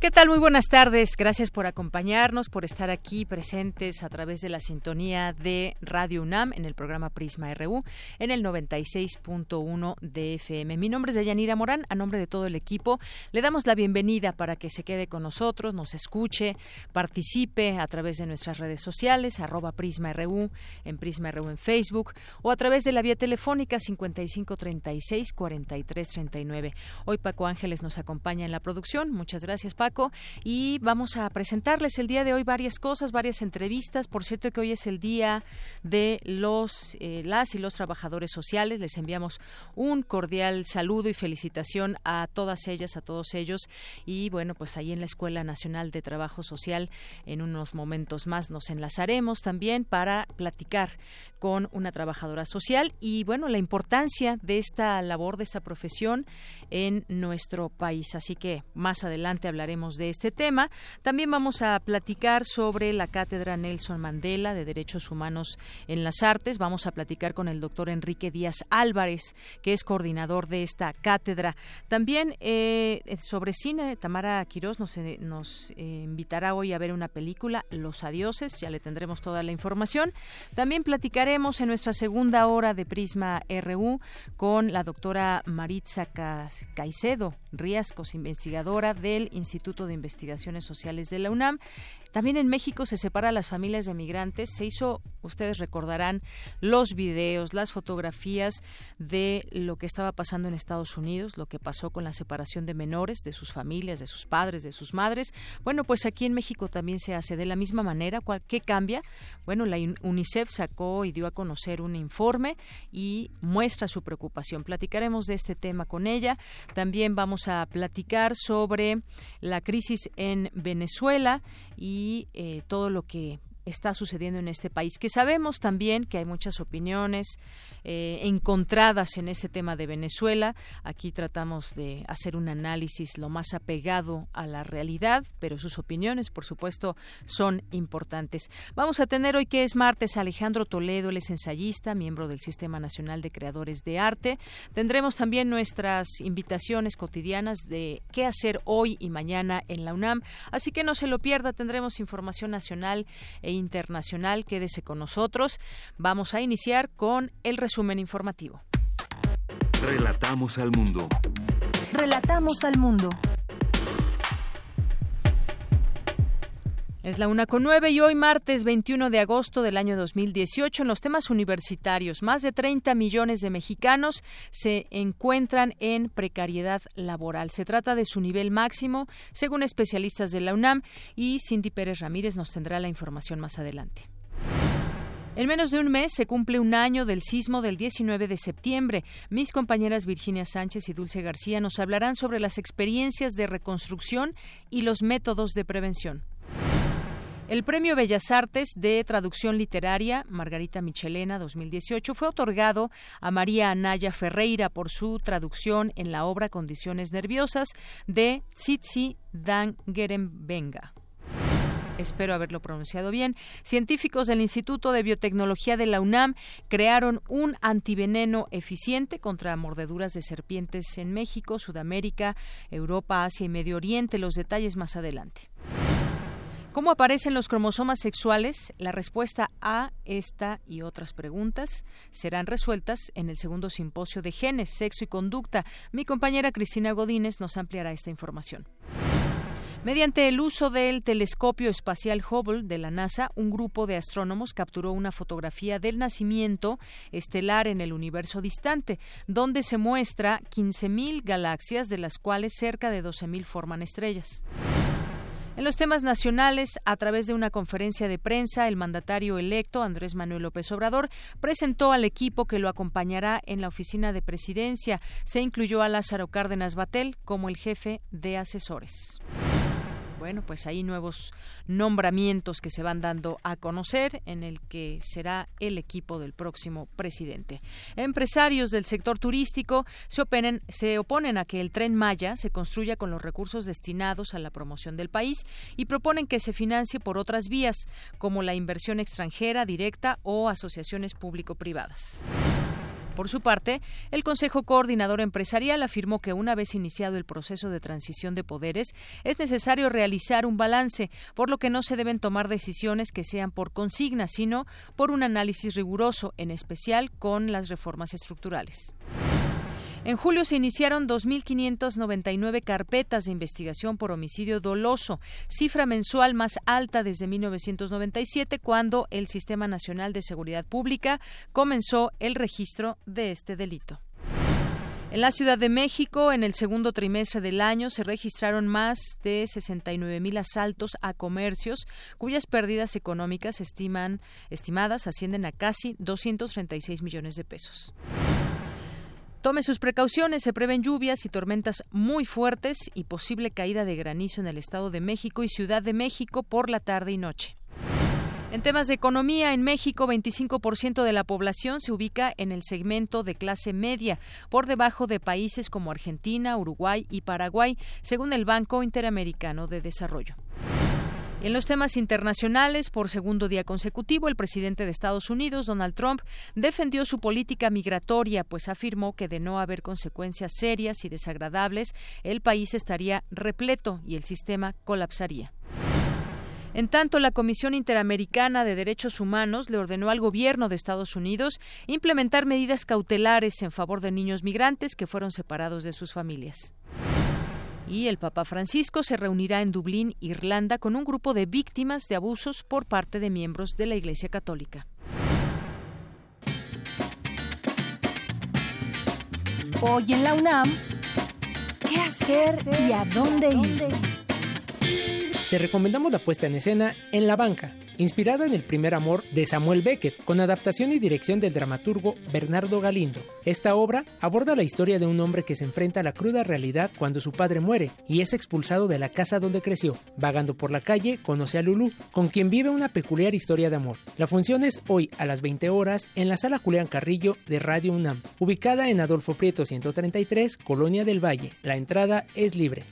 ¿Qué tal? Muy buenas tardes. Gracias por acompañarnos, por estar aquí presentes a través de la sintonía de Radio UNAM en el programa Prisma RU en el 96.1 de FM. Mi nombre es Dayanira Morán. A nombre de todo el equipo, le damos la bienvenida para que se quede con nosotros, nos escuche, participe a través de nuestras redes sociales, arroba Prisma RU, en Prisma RU en Facebook o a través de la vía telefónica 5536 4339. Hoy Paco Ángeles nos acompaña en la producción. Muchas gracias, Paco y vamos a presentarles el día de hoy varias cosas, varias entrevistas. Por cierto que hoy es el día de los eh, las y los trabajadores sociales. Les enviamos un cordial saludo y felicitación a todas ellas, a todos ellos y bueno, pues ahí en la Escuela Nacional de Trabajo Social en unos momentos más nos enlazaremos también para platicar con una trabajadora social y bueno, la importancia de esta labor, de esta profesión en nuestro país. Así que más adelante hablaremos de este tema. También vamos a platicar sobre la Cátedra Nelson Mandela de Derechos Humanos en las Artes. Vamos a platicar con el doctor Enrique Díaz Álvarez, que es coordinador de esta cátedra. También eh, sobre cine, Tamara Quirós nos, eh, nos eh, invitará hoy a ver una película, Los Adioses, ya le tendremos toda la información. También platicaremos en nuestra segunda hora de Prisma RU con la doctora Maritza Caicedo Riascos, investigadora del Instituto de Investigaciones Sociales de la UNAM. También en México se separa a las familias de migrantes. Se hizo, ustedes recordarán, los videos, las fotografías de lo que estaba pasando en Estados Unidos, lo que pasó con la separación de menores, de sus familias, de sus padres, de sus madres. Bueno, pues aquí en México también se hace de la misma manera. ¿Qué cambia? Bueno, la UNICEF sacó y dio a conocer un informe y muestra su preocupación. Platicaremos de este tema con ella. También vamos a platicar sobre la crisis en Venezuela y eh, todo lo que está sucediendo en este país, que sabemos también que hay muchas opiniones eh, encontradas en este tema de Venezuela. Aquí tratamos de hacer un análisis lo más apegado a la realidad, pero sus opiniones, por supuesto, son importantes. Vamos a tener hoy que es martes Alejandro Toledo, él es ensayista, miembro del Sistema Nacional de Creadores de Arte. Tendremos también nuestras invitaciones cotidianas de qué hacer hoy y mañana en la UNAM, así que no se lo pierda, tendremos información nacional e internacional. Quédese con nosotros. Vamos a iniciar con el resumen informativo. Relatamos al mundo. Relatamos al mundo. Es la una con nueve y hoy martes 21 de agosto del año 2018 en los temas universitarios más de 30 millones de mexicanos se encuentran en precariedad laboral. Se trata de su nivel máximo según especialistas de la UNAM y Cindy Pérez Ramírez nos tendrá la información más adelante. En menos de un mes se cumple un año del sismo del 19 de septiembre. Mis compañeras Virginia Sánchez y Dulce García nos hablarán sobre las experiencias de reconstrucción y los métodos de prevención. El Premio Bellas Artes de Traducción Literaria Margarita Michelena 2018 fue otorgado a María Anaya Ferreira por su traducción en la obra Condiciones Nerviosas de Tsitsi Dangerenbenga espero haberlo pronunciado bien, científicos del Instituto de Biotecnología de la UNAM crearon un antiveneno eficiente contra mordeduras de serpientes en México, Sudamérica, Europa, Asia y Medio Oriente. Los detalles más adelante. ¿Cómo aparecen los cromosomas sexuales? La respuesta a esta y otras preguntas serán resueltas en el segundo simposio de genes, sexo y conducta. Mi compañera Cristina Godínez nos ampliará esta información. Mediante el uso del telescopio espacial Hubble de la NASA, un grupo de astrónomos capturó una fotografía del nacimiento estelar en el universo distante, donde se muestra 15.000 galaxias, de las cuales cerca de 12.000 forman estrellas. En los temas nacionales, a través de una conferencia de prensa, el mandatario electo, Andrés Manuel López Obrador, presentó al equipo que lo acompañará en la oficina de presidencia. Se incluyó a Lázaro Cárdenas Batel como el jefe de asesores. Bueno, pues hay nuevos nombramientos que se van dando a conocer en el que será el equipo del próximo presidente. Empresarios del sector turístico se, oponen, se oponen a que el tren Maya se construya con los recursos destinados a la promoción del país y proponen que se financie por otras vías, como la inversión extranjera directa o asociaciones público-privadas. Por su parte, el Consejo Coordinador Empresarial afirmó que una vez iniciado el proceso de transición de poderes, es necesario realizar un balance, por lo que no se deben tomar decisiones que sean por consigna, sino por un análisis riguroso, en especial con las reformas estructurales. En julio se iniciaron 2.599 carpetas de investigación por homicidio doloso, cifra mensual más alta desde 1997, cuando el Sistema Nacional de Seguridad Pública comenzó el registro de este delito. En la Ciudad de México, en el segundo trimestre del año, se registraron más de 69 mil asaltos a comercios, cuyas pérdidas económicas estiman, estimadas ascienden a casi 236 millones de pesos. Tome sus precauciones, se prevén lluvias y tormentas muy fuertes y posible caída de granizo en el Estado de México y Ciudad de México por la tarde y noche. En temas de economía, en México, 25% de la población se ubica en el segmento de clase media, por debajo de países como Argentina, Uruguay y Paraguay, según el Banco Interamericano de Desarrollo. En los temas internacionales, por segundo día consecutivo, el presidente de Estados Unidos, Donald Trump, defendió su política migratoria, pues afirmó que de no haber consecuencias serias y desagradables, el país estaría repleto y el sistema colapsaría. En tanto, la Comisión Interamericana de Derechos Humanos le ordenó al gobierno de Estados Unidos implementar medidas cautelares en favor de niños migrantes que fueron separados de sus familias. Y el Papa Francisco se reunirá en Dublín, Irlanda, con un grupo de víctimas de abusos por parte de miembros de la Iglesia Católica. Hoy en la UNAM, ¿qué hacer y a dónde ir? Te recomendamos la puesta en escena En la banca, inspirada en el primer amor de Samuel Beckett, con adaptación y dirección del dramaturgo Bernardo Galindo. Esta obra aborda la historia de un hombre que se enfrenta a la cruda realidad cuando su padre muere y es expulsado de la casa donde creció. Vagando por la calle, conoce a Lulu, con quien vive una peculiar historia de amor. La función es hoy a las 20 horas en la sala Julián Carrillo de Radio UNAM, ubicada en Adolfo Prieto 133, Colonia del Valle. La entrada es libre.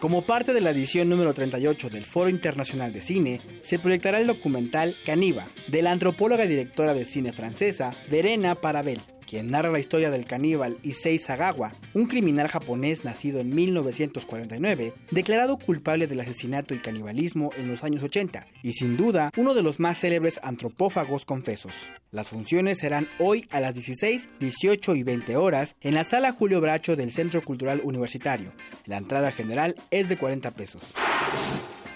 Como parte de la edición número 38 del Foro Internacional de Cine, se proyectará el documental Caniva, de la antropóloga y directora de cine francesa Verena Parabel, quien narra la historia del caníbal Issei Sagawa, un criminal japonés nacido en 1949, declarado culpable del asesinato y canibalismo en los años 80, y sin duda uno de los más célebres antropófagos confesos. Las funciones serán hoy a las 16, 18 y 20 horas en la sala Julio Bracho del Centro Cultural Universitario. La entrada general es de 40 pesos.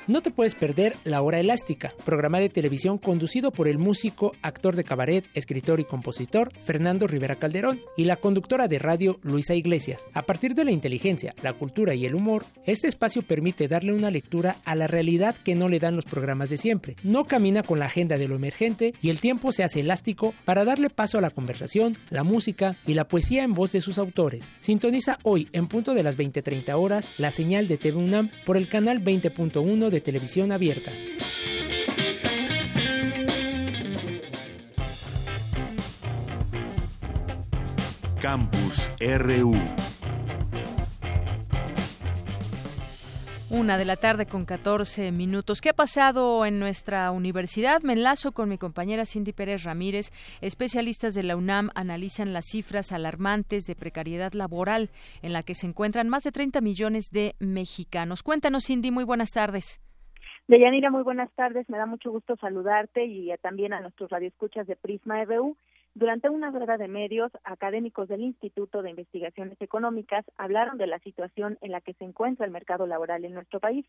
No te puedes perder La Hora Elástica, programa de televisión conducido por el músico, actor de cabaret, escritor y compositor Fernando Rivera Calderón y la conductora de radio Luisa Iglesias. A partir de la inteligencia, la cultura y el humor, este espacio permite darle una lectura a la realidad que no le dan los programas de siempre. No camina con la agenda de lo emergente y el tiempo se hace elástico para darle paso a la conversación, la música y la poesía en voz de sus autores. Sintoniza hoy en punto de las 20:30 horas la señal de TV UNAM por el canal 20.1 de televisión abierta. Campus RU. Una de la tarde con 14 minutos. ¿Qué ha pasado en nuestra universidad? Me enlazo con mi compañera Cindy Pérez Ramírez. Especialistas de la UNAM analizan las cifras alarmantes de precariedad laboral en la que se encuentran más de 30 millones de mexicanos. Cuéntanos, Cindy, muy buenas tardes. Deyanira, muy buenas tardes. Me da mucho gusto saludarte y también a nuestros radioescuchas de Prisma RU. Durante una rueda de medios, académicos del Instituto de Investigaciones Económicas hablaron de la situación en la que se encuentra el mercado laboral en nuestro país.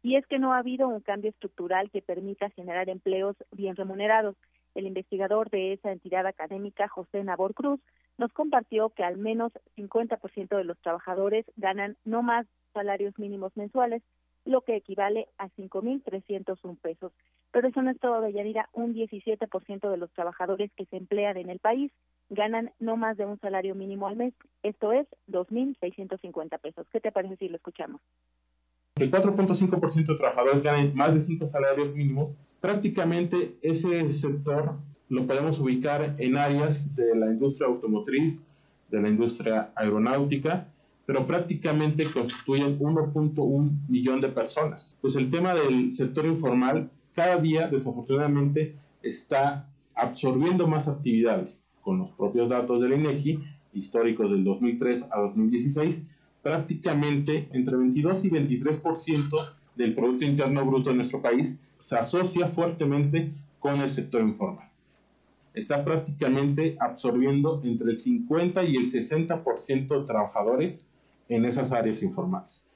Y es que no ha habido un cambio estructural que permita generar empleos bien remunerados. El investigador de esa entidad académica, José Nabor Cruz, nos compartió que al menos 50% de los trabajadores ganan no más salarios mínimos mensuales lo que equivale a 5.301 pesos. Pero eso no es todo, Deyanira. Un 17% de los trabajadores que se emplean en el país ganan no más de un salario mínimo al mes. Esto es 2.650 pesos. ¿Qué te parece si lo escuchamos? El 4.5% de trabajadores ganan más de 5 salarios mínimos. Prácticamente ese sector lo podemos ubicar en áreas de la industria automotriz, de la industria aeronáutica, pero prácticamente constituyen 1.1 millón de personas. Pues el tema del sector informal cada día desafortunadamente está absorbiendo más actividades. Con los propios datos del INEGI, históricos del 2003 a 2016, prácticamente entre 22 y 23% del Producto Interno Bruto de nuestro país se asocia fuertemente con el sector informal. Está prácticamente absorbiendo entre el 50 y el 60% de trabajadores en esas áreas informales.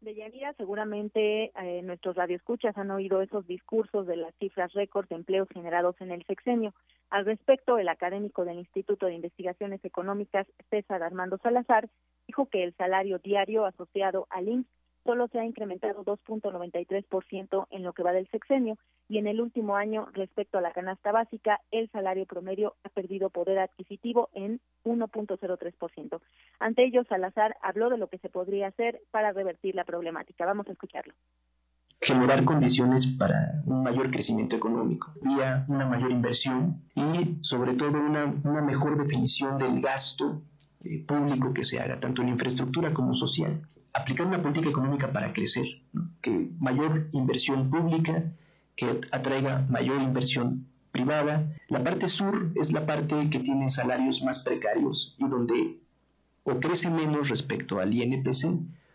Deyanira, seguramente eh, nuestros radioescuchas han oído esos discursos de las cifras récord de empleos generados en el sexenio. Al respecto, el académico del Instituto de Investigaciones Económicas, César Armando Salazar, dijo que el salario diario asociado al IMSS solo se ha incrementado 2.93% en lo que va del sexenio y en el último año respecto a la canasta básica el salario promedio ha perdido poder adquisitivo en 1.03%. Ante ello Salazar habló de lo que se podría hacer para revertir la problemática. Vamos a escucharlo generar condiciones para un mayor crecimiento económico, vía una mayor inversión y sobre todo una, mejor definición del gasto eh, público que se haga, tanto en infraestructura como social aplicar una política económica para crecer, que mayor inversión pública, que atraiga mayor inversión privada. La parte sur es la parte que tiene salarios más precarios y donde o crece menos respecto al INPC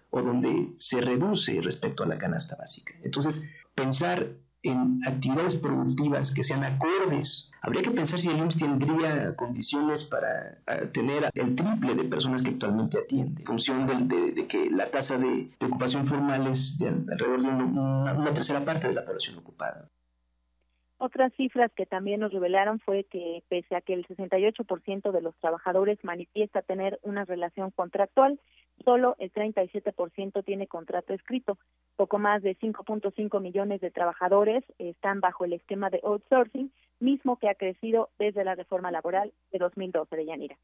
o donde se reduce respecto a la canasta básica. Entonces, pensar en actividades productivas que sean acordes. Habría que pensar si el IMSS tendría condiciones para tener el triple de personas que actualmente atiende, en función de, que la tasa de, ocupación formal es de alrededor de una tercera parte de la población ocupada. Otras cifras que también nos revelaron fue que pese a que el 68% de los trabajadores manifiesta tener una relación contractual, solo el 37% tiene contrato escrito. Poco más de 5.5 millones de trabajadores están bajo el esquema de outsourcing, mismo que ha crecido desde la reforma laboral de 2012 de Yanira.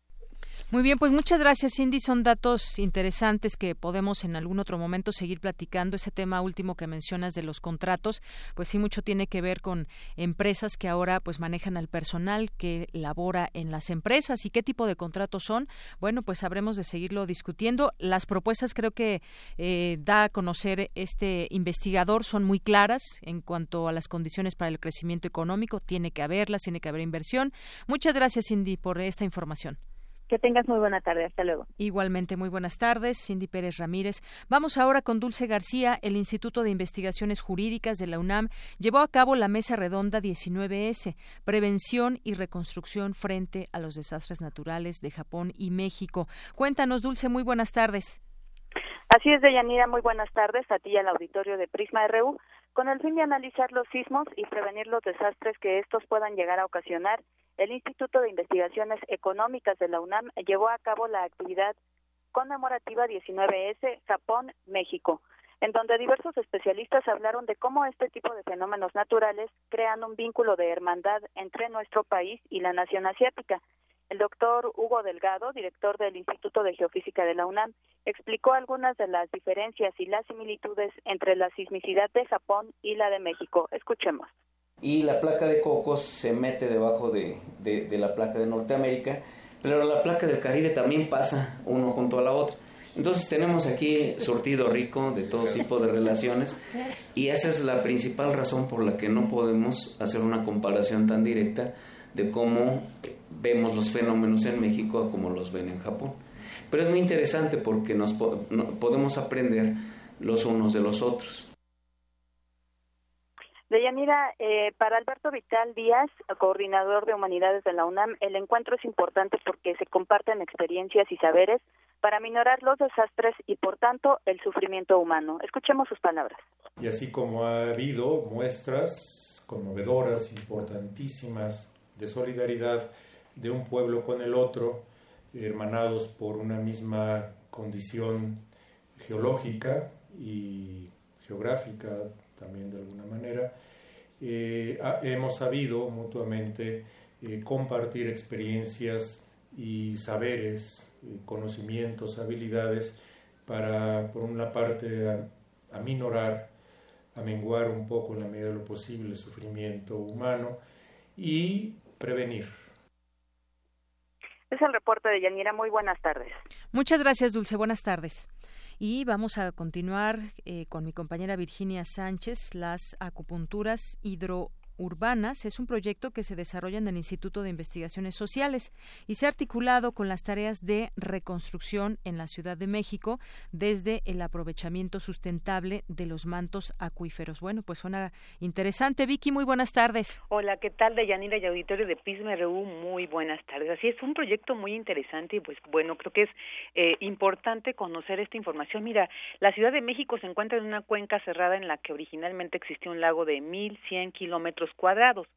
Muy bien, pues muchas gracias, Cindy. Son datos interesantes que podemos en algún otro momento seguir platicando. Ese tema último que mencionas de los contratos, pues sí mucho tiene que ver con empresas que ahora pues manejan al personal que labora en las empresas y qué tipo de contratos son. Bueno, pues habremos de seguirlo discutiendo. Las propuestas creo que eh, da a conocer este investigador son muy claras en cuanto a las condiciones para el crecimiento económico. Tiene que haberlas, tiene que haber inversión. Muchas gracias, Cindy, por esta información. Que tengas muy buena tarde. Hasta luego. Igualmente, muy buenas tardes. Cindy Pérez Ramírez. Vamos ahora con Dulce García. El Instituto de Investigaciones Jurídicas de la UNAM llevó a cabo la Mesa Redonda 19S, Prevención y Reconstrucción frente a los desastres naturales de Japón y México. Cuéntanos, Dulce, muy buenas tardes. Así es, Deyanira, muy buenas tardes a ti y al auditorio de Prisma RU. Con el fin de analizar los sismos y prevenir los desastres que estos puedan llegar a ocasionar, el Instituto de Investigaciones Económicas de la UNAM llevó a cabo la actividad conmemorativa 19S Japón, México, en donde diversos especialistas hablaron de cómo este tipo de fenómenos naturales crean un vínculo de hermandad entre nuestro país y la nación asiática. El doctor Hugo Delgado, director del Instituto de Geofísica de la UNAM, explicó algunas de las diferencias y las similitudes entre la sismicidad de Japón y la de México. Escuchemos y la placa de Cocos se mete debajo de, de, la placa de Norteamérica, pero la placa del Caribe también pasa uno junto a la otra. Entonces tenemos aquí surtido rico de todo tipo de relaciones y esa es la principal razón por la que no podemos hacer una comparación tan directa de cómo vemos los fenómenos en México a cómo los ven en Japón. Pero es muy interesante porque nos podemos aprender los unos de los otros. Deyanira, eh, para Alberto Vital Díaz, coordinador de Humanidades de la UNAM, el encuentro es importante porque se comparten experiencias y saberes para minorar los desastres y, por tanto, el sufrimiento humano. Escuchemos sus palabras. Y así como ha habido muestras conmovedoras, importantísimas, de solidaridad de un pueblo con el otro, hermanados por una misma condición geológica y geográfica también de alguna manera, eh, hemos sabido mutuamente eh, compartir experiencias y saberes, eh, conocimientos, habilidades para, por una parte, aminorar, amenguar un poco en la medida de lo posible el sufrimiento humano y prevenir. Es el reporte de Yanira. Muy buenas tardes. Muchas gracias, Dulce. Buenas tardes. Y vamos a continuar eh, con mi compañera Virginia Sánchez, las acupunturas hidro urbanas es un proyecto que se desarrolla en el Instituto de Investigaciones Sociales y se ha articulado con las tareas de reconstrucción en la Ciudad de México desde el aprovechamiento sustentable de los mantos acuíferos. Bueno, pues suena interesante. Vicky, muy buenas tardes. Hola, ¿qué tal? De Yanira y Auditorio de Pisma RU, muy buenas tardes. Así es, un proyecto muy interesante y pues bueno, creo que es eh, importante conocer esta información. Mira, la Ciudad de México se encuentra en una cuenca cerrada en la que originalmente existía un lago de 1.100 kilómetros cuadrados.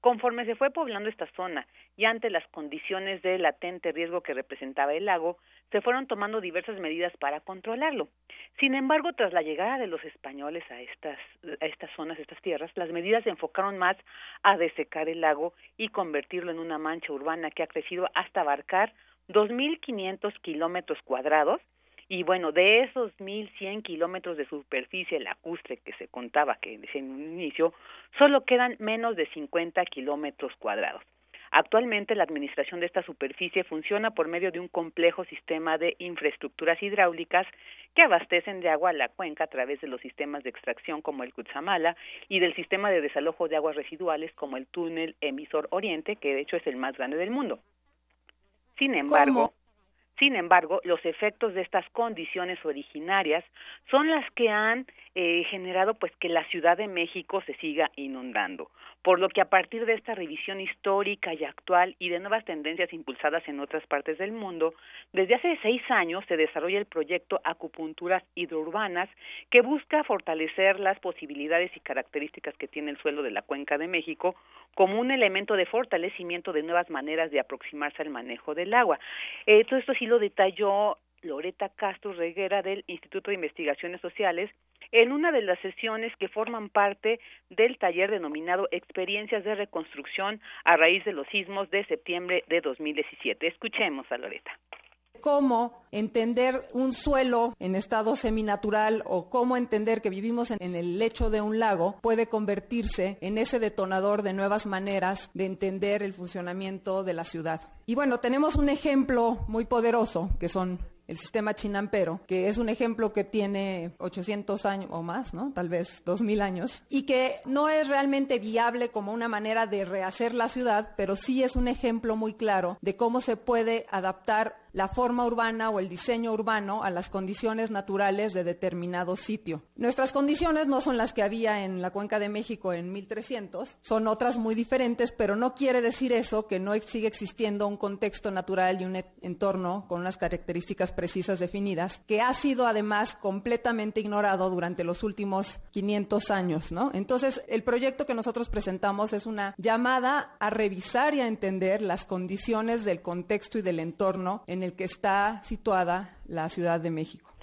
Conforme se fue poblando esta zona y ante las condiciones de latente riesgo que representaba el lago, se fueron tomando diversas medidas para controlarlo. Sin embargo, tras la llegada de los españoles a estas, a estas zonas, estas tierras, las medidas se enfocaron más a desecar el lago y convertirlo en una mancha urbana que ha crecido hasta abarcar 2.500 kilómetros cuadrados y bueno, de esos 1.100 kilómetros de superficie lacustre que se contaba que en un inicio, solo quedan menos de 50 kilómetros cuadrados. Actualmente la administración de esta superficie funciona por medio de un complejo sistema de infraestructuras hidráulicas que abastecen de agua a la cuenca a través de los sistemas de extracción como el Cutzamala y del sistema de desalojo de aguas residuales como el túnel emisor Oriente, que de hecho es el más grande del mundo. Sin embargo, sin embargo, los efectos de estas condiciones originarias son las que han eh, generado pues que la Ciudad de México se siga inundando, por lo que a partir de esta revisión histórica y actual y de nuevas tendencias impulsadas en otras partes del mundo, desde hace seis años se desarrolla el proyecto Acupunturas Hidrourbanas que busca fortalecer las posibilidades y características que tiene el suelo de la Cuenca de México como un elemento de fortalecimiento de nuevas maneras de aproximarse al manejo del agua. Eh, todo esto sí lo detalló Loreta Castro Reguera del Instituto de Investigaciones Sociales en una de las sesiones que forman parte del taller denominado Experiencias de Reconstrucción a raíz de los sismos de septiembre de 2017. Escuchemos a Loreta cómo entender un suelo en estado seminatural o cómo entender que vivimos en, el lecho de un lago puede convertirse en ese detonador de nuevas maneras de entender el funcionamiento de la ciudad. Y bueno, tenemos un ejemplo muy poderoso que son el sistema chinampero, que es un ejemplo que tiene 800 años o más, ¿no? Tal vez 2000 años, y que no es realmente viable como una manera de rehacer la ciudad, pero sí es un ejemplo muy claro de cómo se puede adaptar la forma urbana o el diseño urbano a las condiciones naturales de determinado sitio. Nuestras condiciones no son las que había en la Cuenca de México en 1300, son otras muy diferentes, pero no quiere decir eso que no sigue existiendo un contexto natural y un entorno con unas características precisas definidas, que ha sido además completamente ignorado durante los últimos 500 años, ¿no? Entonces, el proyecto que nosotros presentamos es una llamada a revisar y a entender las condiciones del contexto y del entorno en el que está situada la Ciudad de México.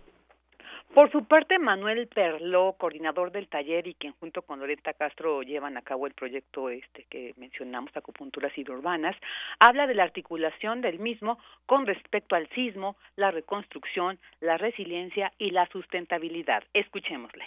Por su parte, Manuel Perló, coordinador del taller y quien junto con Loreta Castro llevan a cabo el proyecto este que mencionamos, acupunturas hidrourbanas, habla de la articulación del mismo con respecto al sismo, la reconstrucción, la resiliencia y la sustentabilidad. Escuchémosle.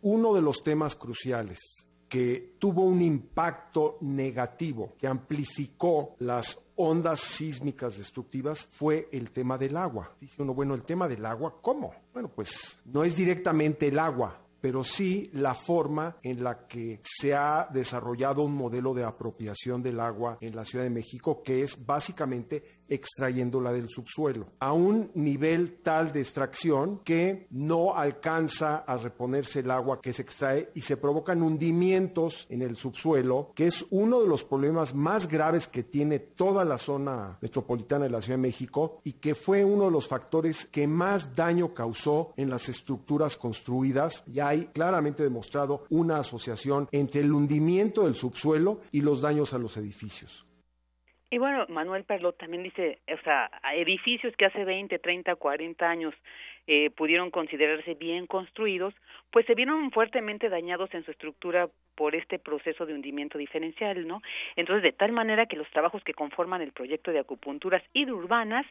Uno de los temas cruciales que tuvo un impacto negativo, que amplificó las ondas sísmicas destructivas, fue el tema del agua. Dice uno, bueno, el tema del agua, ¿cómo? Bueno, pues no es directamente el agua, pero sí la forma en la que se ha desarrollado un modelo de apropiación del agua en la Ciudad de México, que es básicamente extrayéndola del subsuelo, a un nivel tal de extracción que no alcanza a reponerse el agua que se extrae y se provocan hundimientos en el subsuelo, que es uno de los problemas más graves que tiene toda la zona metropolitana de la Ciudad de México y que fue uno de los factores que más daño causó en las estructuras construidas. Ya hay claramente demostrado una asociación entre el hundimiento del subsuelo y los daños a los edificios. Y bueno, Manuel Perlot también dice, o sea, edificios que hace 20, 30, 40 años eh, pudieron considerarse bien construidos, pues se vieron fuertemente dañados en su estructura por este proceso de hundimiento diferencial, ¿no? Entonces, de tal manera que los trabajos que conforman el proyecto de acupunturas hidrourbanas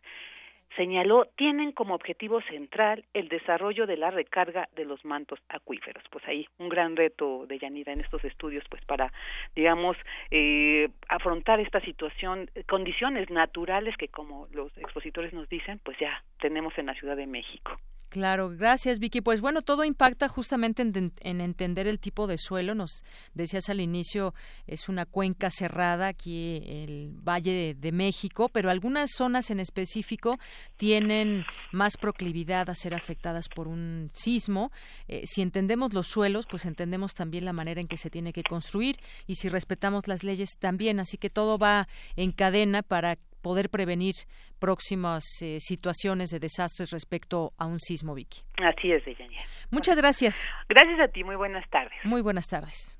señaló tienen como objetivo central el desarrollo de la recarga de los mantos acuíferos. Pues ahí un gran reto de Yanira en estos estudios, pues para, digamos, eh, afrontar esta situación, condiciones naturales que como los expositores nos dicen, pues ya tenemos en la Ciudad de México. Claro, gracias Vicky. Pues bueno, todo impacta justamente en, entender el tipo de suelo. Nos decías al inicio, es una cuenca cerrada aquí, el Valle de, México, pero algunas zonas en específico tienen más proclividad a ser afectadas por un sismo. Eh, si entendemos los suelos, pues entendemos también la manera en que se tiene que construir y si respetamos las leyes también. Así que todo va en cadena para poder prevenir próximas eh, situaciones de desastres respecto a un sismo, Vicky. Así es, Deyanira. Muchas gracias. Gracias a ti, muy buenas tardes. Muy buenas tardes.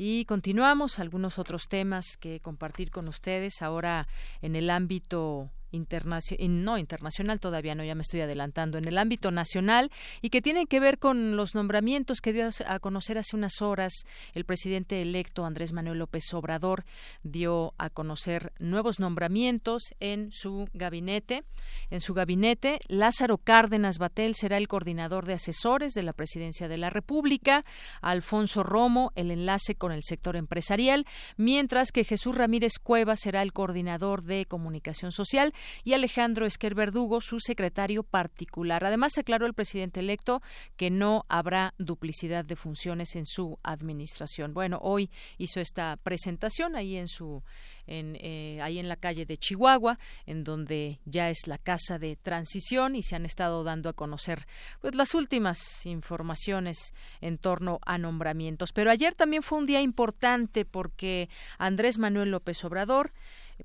Y continuamos algunos otros temas que compartir con ustedes ahora en el ámbito internacional, no internacional todavía no, ya me estoy adelantando, en el ámbito nacional y que tiene que ver con los nombramientos que dio a conocer hace unas horas el presidente electo Andrés Manuel López Obrador dio a conocer nuevos nombramientos en su gabinete. En su gabinete, Lázaro Cárdenas Batel será el coordinador de asesores de la Presidencia de la República, Alfonso Romo el enlace con el sector empresarial, mientras que Jesús Ramírez Cueva será el coordinador de comunicación social y Alejandro Esquer Verdugo, su secretario particular. Además, aclaró el presidente electo que no habrá duplicidad de funciones en su administración. Bueno, hoy hizo esta presentación ahí en su en, eh, ahí en la calle de Chihuahua, en donde ya es la casa de transición y se han estado dando a conocer pues, las últimas informaciones en torno a nombramientos. Pero ayer también fue un día importante porque Andrés Manuel López Obrador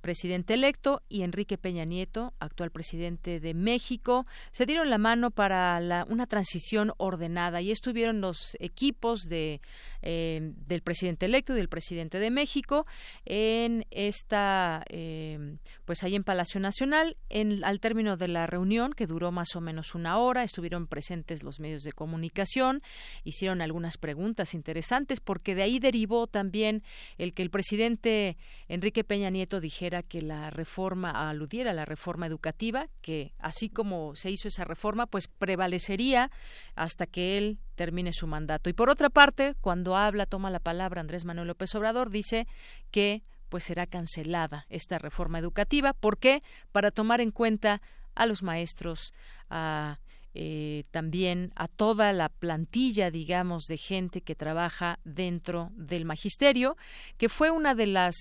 presidente electo, y Enrique Peña Nieto, actual presidente de México, se dieron la mano para una transición ordenada y estuvieron los equipos de eh, del presidente electo y del presidente de México en esta, eh, pues ahí en Palacio Nacional. En, al término de la reunión, que duró más o menos una hora, estuvieron presentes los medios de comunicación, hicieron algunas preguntas interesantes, porque de ahí derivó también el que el presidente Enrique Peña Nieto dijera que la reforma, aludiera a la reforma educativa, que así como se hizo esa reforma, pues prevalecería hasta que él termine su mandato. Y por otra parte, cuando habla, toma la palabra Andrés Manuel López Obrador, dice que pues será cancelada esta reforma educativa. ¿Por qué? Para tomar en cuenta a los maestros, a eh, también a toda la plantilla, digamos, de gente que trabaja dentro del magisterio, que fue una de las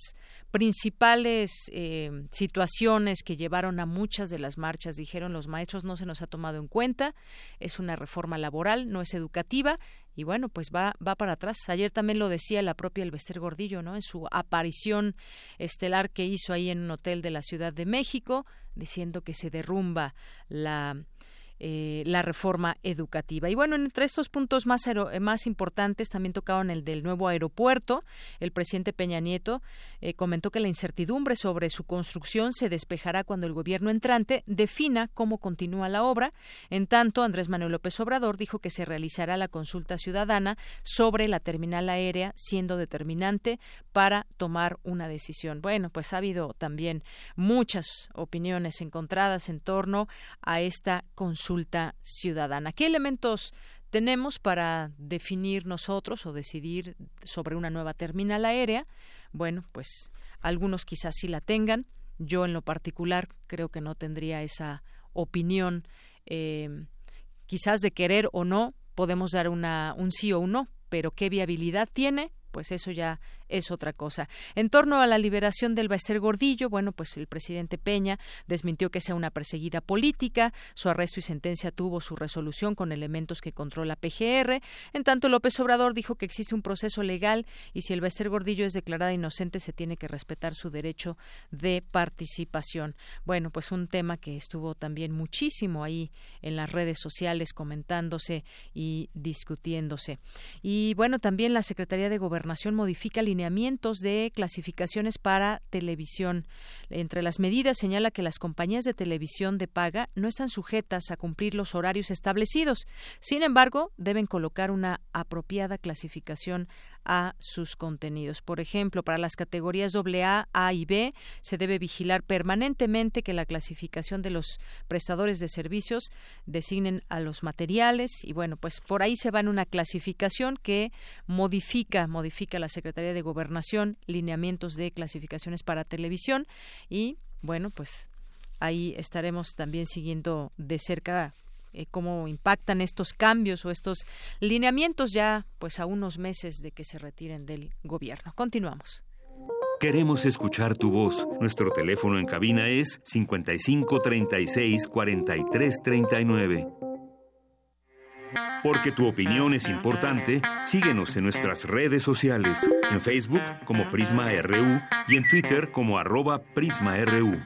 principales eh, situaciones que llevaron a muchas de las marchas. Dijeron los maestros no se nos ha tomado en cuenta, es una reforma laboral, no es educativa y bueno, pues va, va para atrás. Ayer también lo decía la propia Elvester Gordillo, ¿no? En su aparición estelar que hizo ahí en un hotel de la Ciudad de México, diciendo que se derrumba la eh, la reforma educativa. Y bueno, entre estos puntos más, eh, más importantes también tocaban el del nuevo aeropuerto. El presidente Peña Nieto eh, comentó que la incertidumbre sobre su construcción se despejará cuando el gobierno entrante defina cómo continúa la obra. En tanto, Andrés Manuel López Obrador dijo que se realizará la consulta ciudadana sobre la terminal aérea, siendo determinante para tomar una decisión. Bueno, pues ha habido también muchas opiniones encontradas en torno a esta consulta ciudadana. ¿Qué elementos tenemos para definir nosotros o decidir sobre una nueva terminal aérea? Bueno, pues algunos quizás sí la tengan. Yo en lo particular creo que no tendría esa opinión, eh, quizás de querer o no, podemos dar una, un sí o un no, pero qué viabilidad tiene, pues eso ya es otra cosa. En torno a la liberación del Bester Gordillo, bueno, pues el presidente Peña desmintió que sea una perseguida política, su arresto y sentencia tuvo su resolución con elementos que controla PGR, en tanto López Obrador dijo que existe un proceso legal y si el Bester Gordillo es declarada inocente se tiene que respetar su derecho de participación. Bueno, pues un tema que estuvo también muchísimo ahí en las redes sociales comentándose y discutiéndose. Y bueno, también la Secretaría de Gobernación Gobernación modifica lineamientos de clasificaciones para televisión. Entre las medidas señala que las compañías de televisión de paga no están sujetas a cumplir los horarios establecidos. Sin embargo, deben colocar una apropiada clasificación a sus contenidos. Por ejemplo, para las categorías AA, A y B se debe vigilar permanentemente que la clasificación de los prestadores de servicios designen a los materiales y bueno, pues por ahí se va en una clasificación que modifica modifica la Secretaría de Gobernación lineamientos de clasificaciones para televisión y bueno, pues ahí estaremos también siguiendo de cerca eh, cómo impactan estos cambios o estos lineamientos ya pues a unos meses de que se retiren del gobierno. Continuamos. Queremos escuchar tu voz. Nuestro teléfono en cabina es 55 36 43 39. Porque tu opinión es importante, síguenos en nuestras redes sociales, en Facebook como Prisma RU y en Twitter como arroba PrismaRU.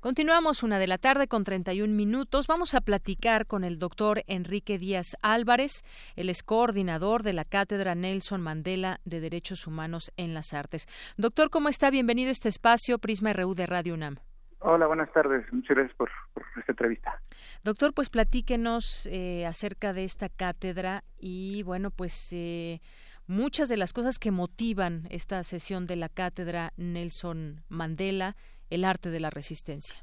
Continuamos una de la tarde con 31 minutos. Vamos a platicar con el doctor Enrique Díaz Álvarez. Él es coordinador de la Cátedra Nelson Mandela de Derechos Humanos en las Artes. Doctor, ¿cómo está? Bienvenido a este espacio Prisma RU de Radio UNAM. Hola, buenas tardes. Muchas gracias por, esta entrevista. Doctor, pues platíquenos eh, acerca de esta cátedra y, bueno, pues eh, muchas de las cosas que motivan esta sesión de la cátedra Nelson Mandela el arte de la resistencia.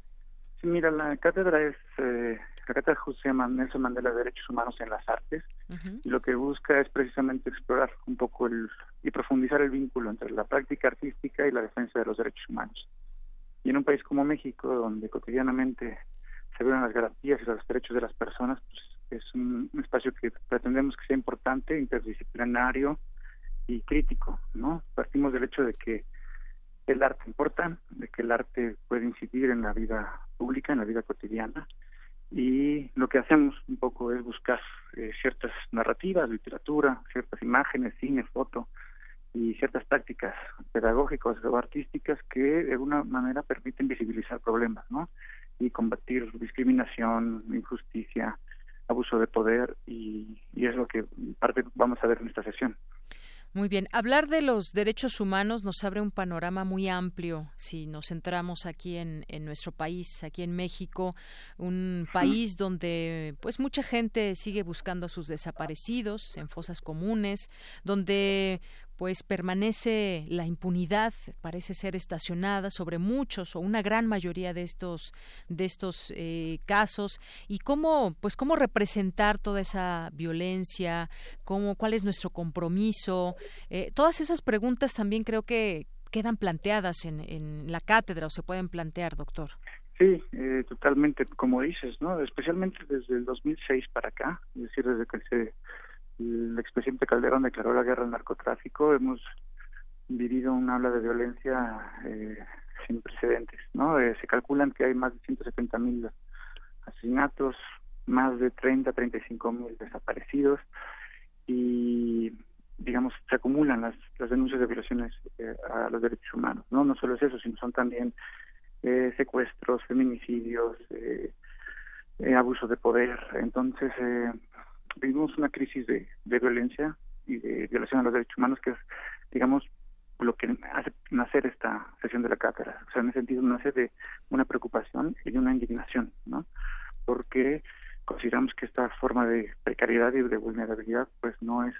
Sí, mira, la cátedra es, eh, la cátedra llama Nelson Mandela de Derechos Humanos en las Artes, y lo que busca es precisamente explorar un poco el, y profundizar el vínculo entre la práctica artística y la defensa de los derechos humanos. Y en un país como México, donde cotidianamente se violan las garantías y los derechos de las personas, pues es un, un espacio que pretendemos que sea importante, interdisciplinario y crítico, ¿no? Partimos del hecho de que el arte importa, de que el arte puede incidir en la vida pública, en la vida cotidiana. Y lo que hacemos un poco es buscar eh, ciertas narrativas, literatura, ciertas imágenes, cine, foto y ciertas prácticas pedagógicas o artísticas que de alguna manera permiten visibilizar problemas, ¿no? Y combatir discriminación, injusticia, abuso de poder y, y es lo que parte vamos a ver en esta sesión. Muy bien, hablar de los derechos humanos nos abre un panorama muy amplio. Si nos centramos aquí en, en nuestro país, aquí en México, un país donde pues mucha gente sigue buscando a sus desaparecidos en fosas comunes, donde pues permanece la impunidad, parece ser estacionada sobre muchos o una gran mayoría de estos de estos eh, casos y cómo pues cómo representar toda esa violencia, cómo cuál es nuestro compromiso, eh, todas esas preguntas también creo que quedan planteadas en, en la cátedra o se pueden plantear, doctor. Sí, eh, totalmente, como dices, ¿no? Especialmente desde el 2006 para acá, es decir, desde que se el expresidente Calderón declaró la guerra al narcotráfico, hemos vivido una ola de violencia eh, sin precedentes, ¿no? Eh, se calculan que hay más de 170 mil asesinatos, más de 30, 35 mil desaparecidos y digamos se acumulan las, las denuncias de violaciones eh, a los derechos humanos, ¿no? No solo es eso, sino son también secuestros, feminicidios, abuso de poder. Entonces, vivimos una crisis de, violencia y de violación a los derechos humanos que es, digamos, lo que hace nacer esta sesión de la cátedra. O sea, en ese sentido nace de una preocupación y de una indignación, ¿no? Porque consideramos que esta forma de precariedad y de vulnerabilidad, pues no es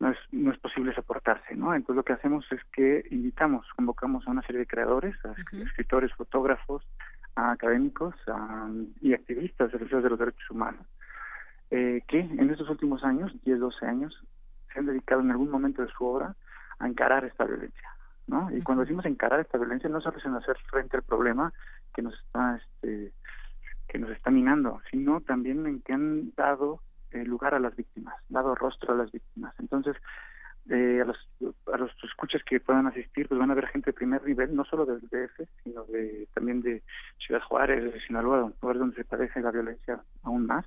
no es, no es posible soportarse, ¿no? Entonces lo que hacemos es que invitamos, convocamos a una serie de creadores, a escritores, fotógrafos, a académicos y activistas de los derechos humanos, eh, que en estos últimos años, 10, 12 años, se han dedicado en algún momento de su obra a encarar esta violencia. ¿no? Y cuando decimos encarar esta violencia, no solo es en hacer frente al problema que nos está, este, que nos está minando, sino también en que han dado eh, lugar a las víctimas, dado rostro a las víctimas. Entonces, eh, a, los, a los escuchas que puedan asistir, pues van a ver gente de primer nivel, no solo del DF, sino de también de Ciudad Juárez, de Sinaloa, lugares donde se padece la violencia aún más,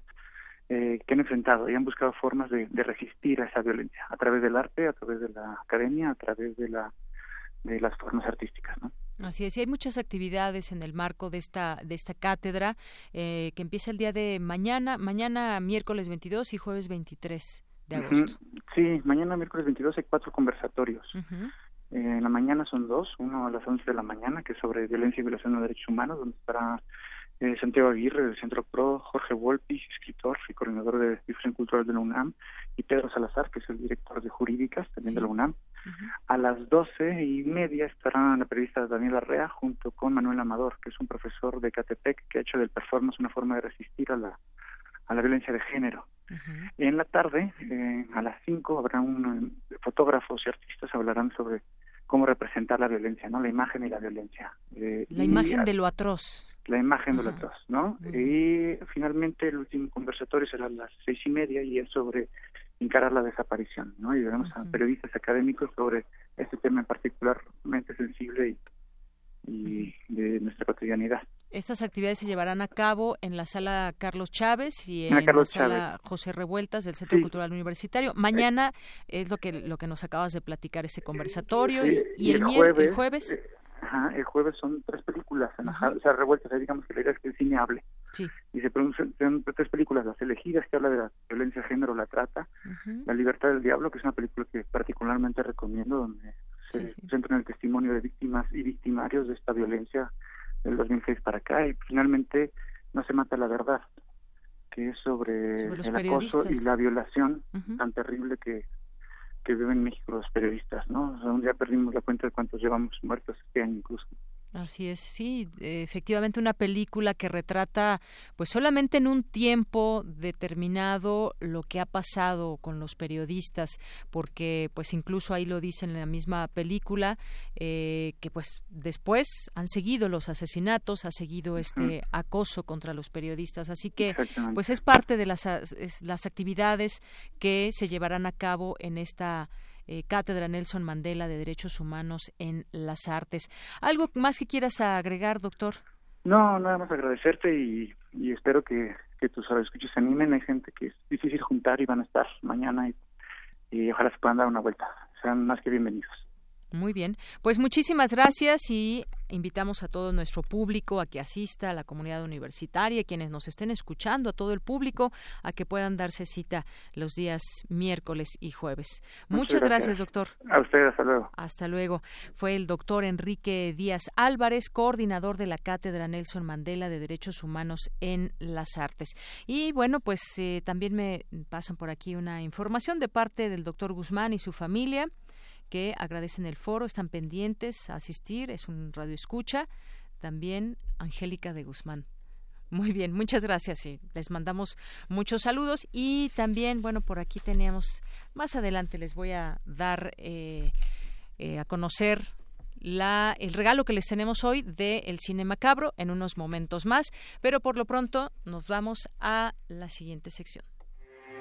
eh, que han enfrentado y han buscado formas de, resistir a esa violencia a través del arte, a través de la academia, a través de la de las formas artísticas, ¿no? Así es, y hay muchas actividades en el marco de esta de esta cátedra eh, que empieza el día de mañana, mañana miércoles 22 y jueves 23 de agosto. Sí, mañana miércoles 22 hay cuatro conversatorios. en la mañana son dos, uno a las 11 de la mañana, que es sobre violencia y violación de derechos humanos, donde estará eh, Santiago Aguirre del Centro PRO, Jorge Volpi, escritor y coordinador de difusión cultural de la UNAM, y Pedro Salazar, que es el director de Jurídicas, también de la UNAM. A las doce y media estará la periodista Daniela Rea junto con Manuel Amador, que es un profesor de Catepec que ha hecho del performance una forma de resistir a la, a la violencia de género. Y en la tarde, eh, a las cinco, habrá un, eh, fotógrafos y artistas hablarán sobre cómo representar la violencia, ¿no? La imagen y la violencia. Eh, la imagen de lo atroz. La imagen de lo atroz, ¿no? Y finalmente el último conversatorio será a las seis y media y es sobre encarar la desaparición, ¿no? Y veremos a periodistas académicos sobre este tema particularmente sensible y, y de nuestra cotidianidad. Estas actividades se llevarán a cabo en la sala Carlos Chávez y en, la sala José Revueltas del Centro Cultural Universitario. Mañana es lo que lo que nos acabas de platicar ese conversatorio y, el, jueves, el jueves eh, Ajá, el jueves son tres películas, en o sea, revueltas, digamos que la idea es que el cine hable. Sí. Y se pronuncian tres películas, las elegidas, que habla de la violencia de género, la trata, La libertad del diablo, que es una película que particularmente recomiendo, donde se centra en el testimonio de víctimas y victimarios de esta violencia del 2006 para acá y finalmente no se mata la verdad que es sobre, el acoso y la violación tan terrible que, que viven en México los periodistas, ¿no? O sea, ya perdimos la cuenta de cuántos llevamos muertos este año incluso. Así es, sí, efectivamente una película que retrata pues solamente en un tiempo determinado lo que ha pasado con los periodistas, porque pues incluso ahí lo dicen en la misma película, eh, que pues después han seguido los asesinatos, ha seguido este acoso contra los periodistas, así que pues es parte de las, las actividades que se llevarán a cabo en esta eh, Cátedra Nelson Mandela de Derechos Humanos en las Artes. ¿Algo más que quieras agregar, doctor? No, nada más agradecerte y, espero que, tus escuches se animen. Hay gente que es difícil juntar y van a estar mañana y, y ojalá se puedan dar una vuelta. Sean más que bienvenidos. Muy bien, pues muchísimas gracias y invitamos a todo nuestro público a que asista a la comunidad universitaria, quienes nos estén escuchando, a todo el público, a que puedan darse cita los días miércoles y jueves. Muchas, gracias. doctor. A usted, hasta luego. Hasta luego. Fue el doctor Enrique Díaz Álvarez, coordinador de la Cátedra Nelson Mandela de Derechos Humanos en las Artes. Y bueno, pues eh, también me pasan por aquí una información de parte del doctor Guzmán y su familia que agradecen el foro, están pendientes a asistir, es un radio escucha. También Angélica de Guzmán. Muy bien, muchas gracias y les mandamos muchos saludos y también, bueno, por aquí teníamos, más adelante les voy a dar eh, eh, a conocer la, el regalo que les tenemos hoy de El Cine Macabro en unos momentos más, pero por lo pronto nos vamos a la siguiente sección.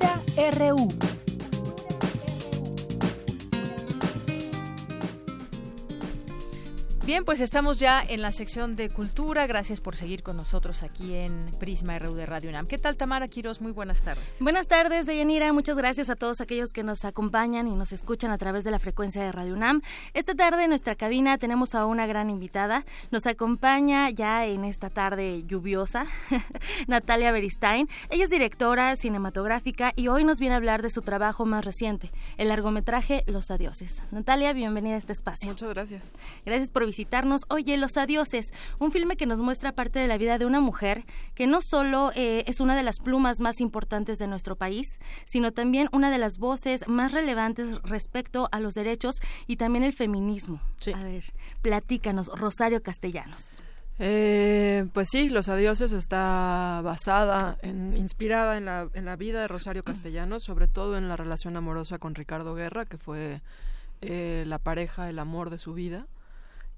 Cultura RU. Bien, pues estamos ya en la sección de cultura. Gracias por seguir con nosotros aquí en Prisma RU de Radio UNAM. ¿Qué tal, Tamara Quiroz? Muy buenas tardes. Buenas tardes, Deyanira. Muchas gracias a todos aquellos que nos acompañan y nos escuchan a través de la frecuencia de Radio UNAM. Esta tarde en nuestra cabina tenemos a una gran invitada. Nos acompaña ya en esta tarde lluviosa Natalia Beristain. Ella es directora cinematográfica y hoy nos viene a hablar de su trabajo más reciente, el largometraje Los Adioses. Natalia, bienvenida a este espacio. Muchas gracias. Gracias por visitar Oye, Los Adioses, un filme que nos muestra parte de la vida de una mujer que no solo eh, es una de las plumas más importantes de nuestro país, sino también una de las voces más relevantes respecto a los derechos y también el feminismo. A ver, platícanos, Rosario Castellanos. Eh, pues sí, Los Adioses está basada, en, inspirada en la, en la vida de Rosario Castellanos, sobre todo en la relación amorosa con Ricardo Guerra, que fue eh, la pareja, el amor de su vida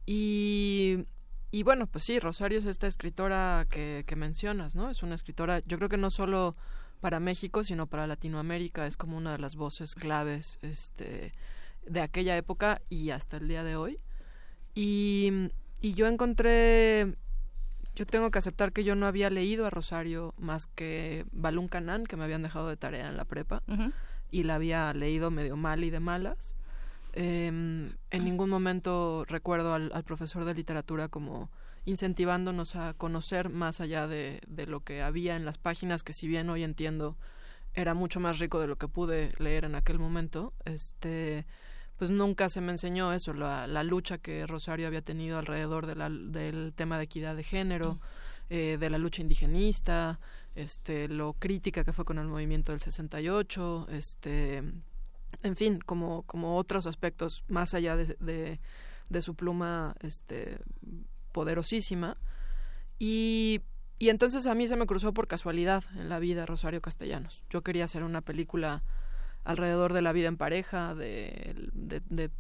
y, y bueno, pues sí, Rosario es esta escritora que, que mencionas, ¿no? Es una escritora, yo creo que no solo para México, sino para Latinoamérica, es como una de las voces claves este, de aquella época y hasta el día de hoy. Y, y yo encontré, yo tengo que aceptar que yo no había leído a Rosario más que Balún Canán, que me habían dejado de tarea en la prepa, y la había leído medio mal y de malas. Em, en ningún momento recuerdo al, al, profesor de literatura como incentivándonos a conocer más allá de, de, lo que había en las páginas, que si bien hoy entiendo era mucho más rico de lo que pude leer en aquel momento, este pues nunca se me enseñó eso, la, la lucha que Rosario había tenido alrededor de la, del tema de equidad de género, eh, de la lucha indigenista, este, lo crítica que fue con el movimiento del 68, este, en fin, como, como otros aspectos más allá de, de, su pluma este, poderosísima. Y, y entonces a mí se me cruzó por casualidad en la vida Rosario Castellanos. Yo quería hacer una película alrededor de la vida en pareja, de, de, de,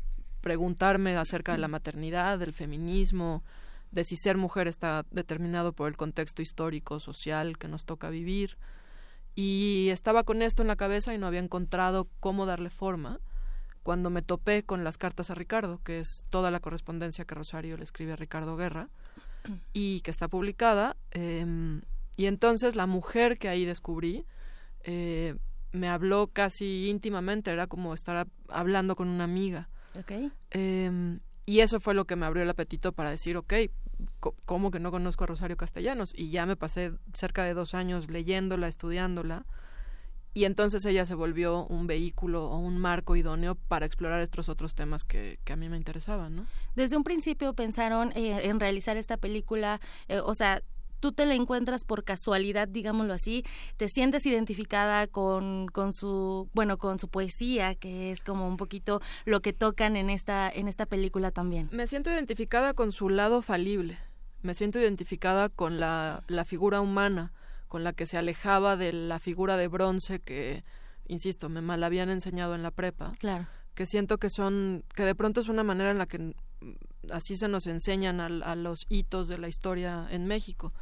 preguntarme acerca de la maternidad, del feminismo, de si ser mujer está determinado por el contexto histórico, social que nos toca vivir. Y estaba con esto en la cabeza y no había encontrado cómo darle forma cuando me topé con las cartas a Ricardo, que es toda la correspondencia que Rosario le escribe a Ricardo Guerra y que está publicada. Eh, y entonces la mujer que ahí descubrí eh, me habló casi íntimamente, era como estar hablando con una amiga. Okay. Eh, y eso fue lo que me abrió el apetito para decir, ok, ¿cómo que no conozco a Rosario Castellanos? Y ya me pasé cerca de dos años leyéndola, estudiándola, y entonces ella se volvió un vehículo o un marco idóneo para explorar estos otros temas que, a mí me interesaban, ¿no? Desde un principio pensaron eh, en realizar esta película, eh, o sea, tú te la encuentras por casualidad, digámoslo así, te sientes identificada con, con su, bueno, con su poesía, que es como un poquito lo que tocan en esta, en esta película también. Me siento identificada con su lado falible, me siento identificada con la, la figura humana, con la que se alejaba de la figura de bronce que, insisto, me mal habían enseñado en la prepa. Claro. Que siento que son, que de pronto es una manera en la que así se nos enseñan a, a los hitos de la historia en México.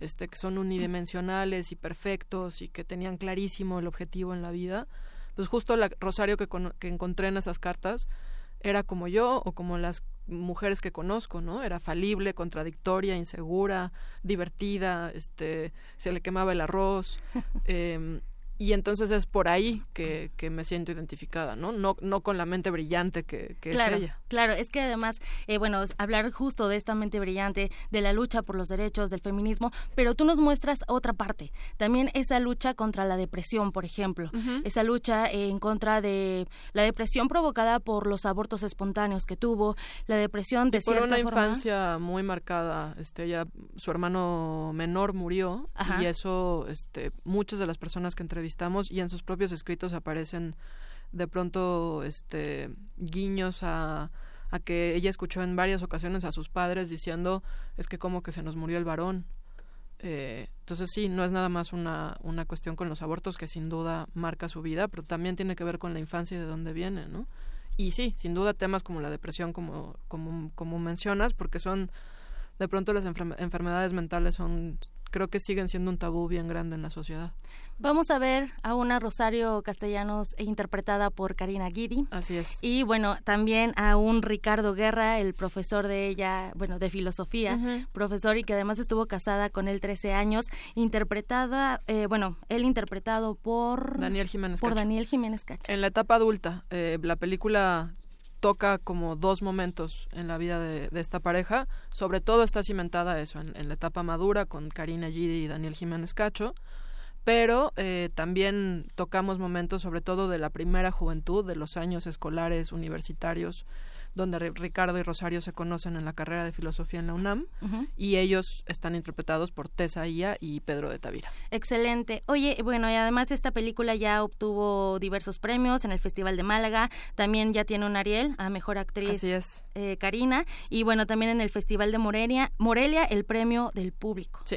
Este, que son unidimensionales y perfectos y que tenían clarísimo el objetivo en la vida, pues justo la Rosario que, que encontré en esas cartas era como yo o como las mujeres que conozco, ¿no? Era falible, contradictoria, insegura, divertida, este, se le quemaba el arroz, eh, y entonces es por ahí que, que, me siento identificada, ¿no? No, no con la mente brillante que, que claro, es ella. Claro, es que además, eh, bueno, hablar justo de esta mente brillante, de la lucha por los derechos, del feminismo, pero tú nos muestras otra parte, también esa lucha contra la depresión, por ejemplo, uh -huh. esa lucha en contra de la depresión provocada por los abortos espontáneos que tuvo, la depresión de y por cierta una forma... infancia muy marcada, este, ella, su hermano menor murió Ajá. y eso, este, muchas de las personas que entrevistamos y en sus propios escritos aparecen de pronto este guiños a, que ella escuchó en varias ocasiones a sus padres diciendo es que como que se nos murió el varón eh, entonces sí, no es nada más una, una cuestión con los abortos que sin duda marca su vida, pero también tiene que ver con la infancia y de dónde viene, ¿no? Y sí, sin duda temas como la depresión, como, como, como mencionas, porque son, de pronto las enfer enfermedades mentales son creo que siguen siendo un tabú bien grande en la sociedad. Vamos a ver a una Rosario Castellanos interpretada por Karina Guidi. Así es. Y bueno, también a un Ricardo Guerra, el profesor de ella, bueno, de filosofía, uh -huh. profesor y que además estuvo casada con él 13 años, interpretada, eh, bueno, él interpretado por Daniel Jiménez por Cacho. Daniel Jiménez Cacho. En la etapa adulta, eh, la película toca como dos momentos en la vida de, esta pareja. Sobre todo está cimentada eso, en, en la etapa madura con Karina Gidi y Daniel Jiménez Cacho. Pero eh, también tocamos momentos, sobre todo de la primera juventud, de los años escolares, universitarios, donde Ricardo y Rosario se conocen en la carrera de filosofía en la UNAM uh -huh. y ellos están interpretados por Tessa Ia y Pedro de Tavira. Excelente. Oye, bueno, y además esta película ya obtuvo diversos premios en el Festival de Málaga, también ya tiene un Ariel a Mejor Actriz Así es. Eh, Karina y bueno, también en el Festival de Morelia, Morelia el premio del público. Sí.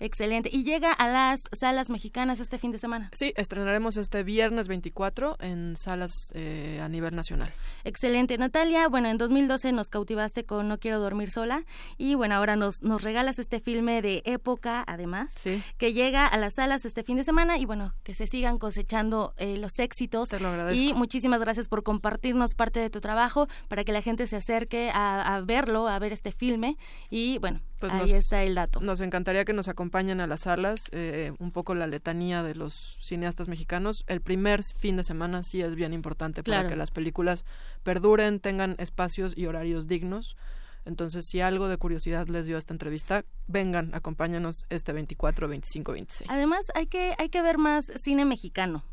Excelente. ¿Y llega a las salas mexicanas este fin de semana? Sí, estrenaremos este viernes 24 en salas eh, a nivel nacional. Excelente. Natalia, bueno, en 2012 nos cautivaste con No quiero dormir sola y bueno, ahora nos, nos regalas este filme de época, además, que llega a las salas este fin de semana y bueno, que se sigan cosechando eh, los éxitos. y muchísimas gracias por compartirnos parte de tu trabajo para que la gente se acerque a, verlo, a ver este filme y bueno, pues ahí está el dato. Nos encantaría que nos acompañen a las salas, eh, un poco la letanía de los cineastas mexicanos. El primer fin de semana sí es bien importante para que las películas perduren, tengan espacios y horarios dignos. Entonces, si algo de curiosidad les dio esta entrevista, vengan, acompáñanos este 24, 25, 26. Además, hay que, hay que ver más cine mexicano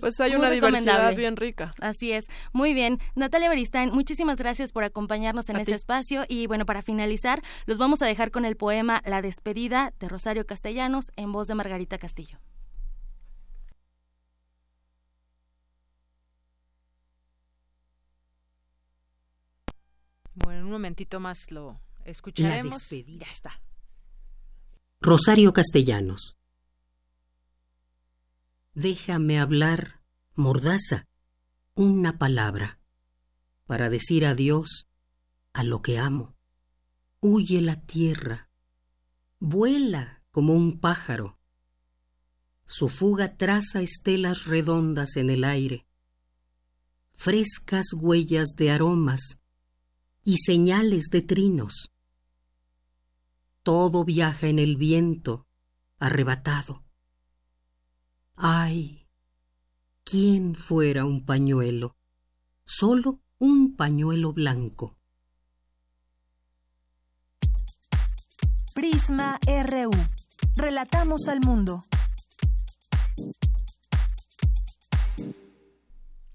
pues hay una diversidad bien rica. Así es. Muy bien. Natalia Beristain, muchísimas gracias por acompañarnos en este espacio. Y bueno, para finalizar, los vamos a dejar con el poema La despedida de Rosario Castellanos en voz de Margarita Castillo. Bueno, en un momentito más lo escucharemos. La despedida. Está. Rosario Castellanos. Déjame hablar, mordaza, una palabra, para decir adiós a lo que amo. Huye la tierra, vuela como un pájaro. Su fuga traza estelas redondas en el aire, frescas huellas de aromas y señales de trinos. Todo viaja en el viento, arrebatado Ay, ¿quién fuera un pañuelo? Solo un pañuelo blanco. Prisma RU. Relatamos al mundo.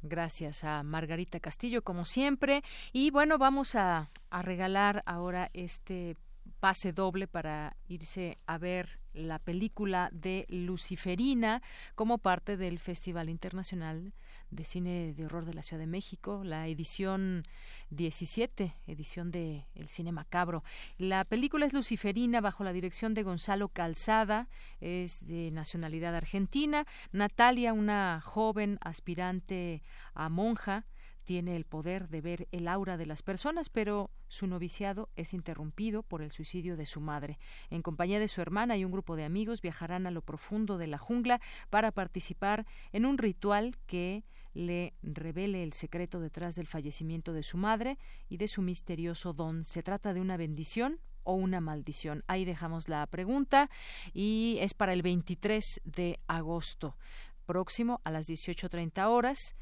Gracias a Margarita Castillo, como siempre. Y bueno, vamos a, a regalar ahora este pase doble para irse a ver la película de Luciferina como parte del Festival Internacional de Cine de Horror de la Ciudad de México, la edición 17, edición de El Cine Macabro. La película es Luciferina bajo la dirección de Gonzalo Calzada, es de nacionalidad argentina. Natalia, una joven aspirante a monja, tiene el poder de ver el aura de las personas, pero su noviciado es interrumpido por el suicidio de su madre. En compañía de su hermana y un grupo de amigos viajarán a lo profundo de la jungla para participar en un ritual que le revele el secreto detrás del fallecimiento de su madre y de su misterioso don. ¿Se trata de una bendición o una maldición? Ahí dejamos la pregunta y es para el 23 de agosto próximo a las 18.30 horas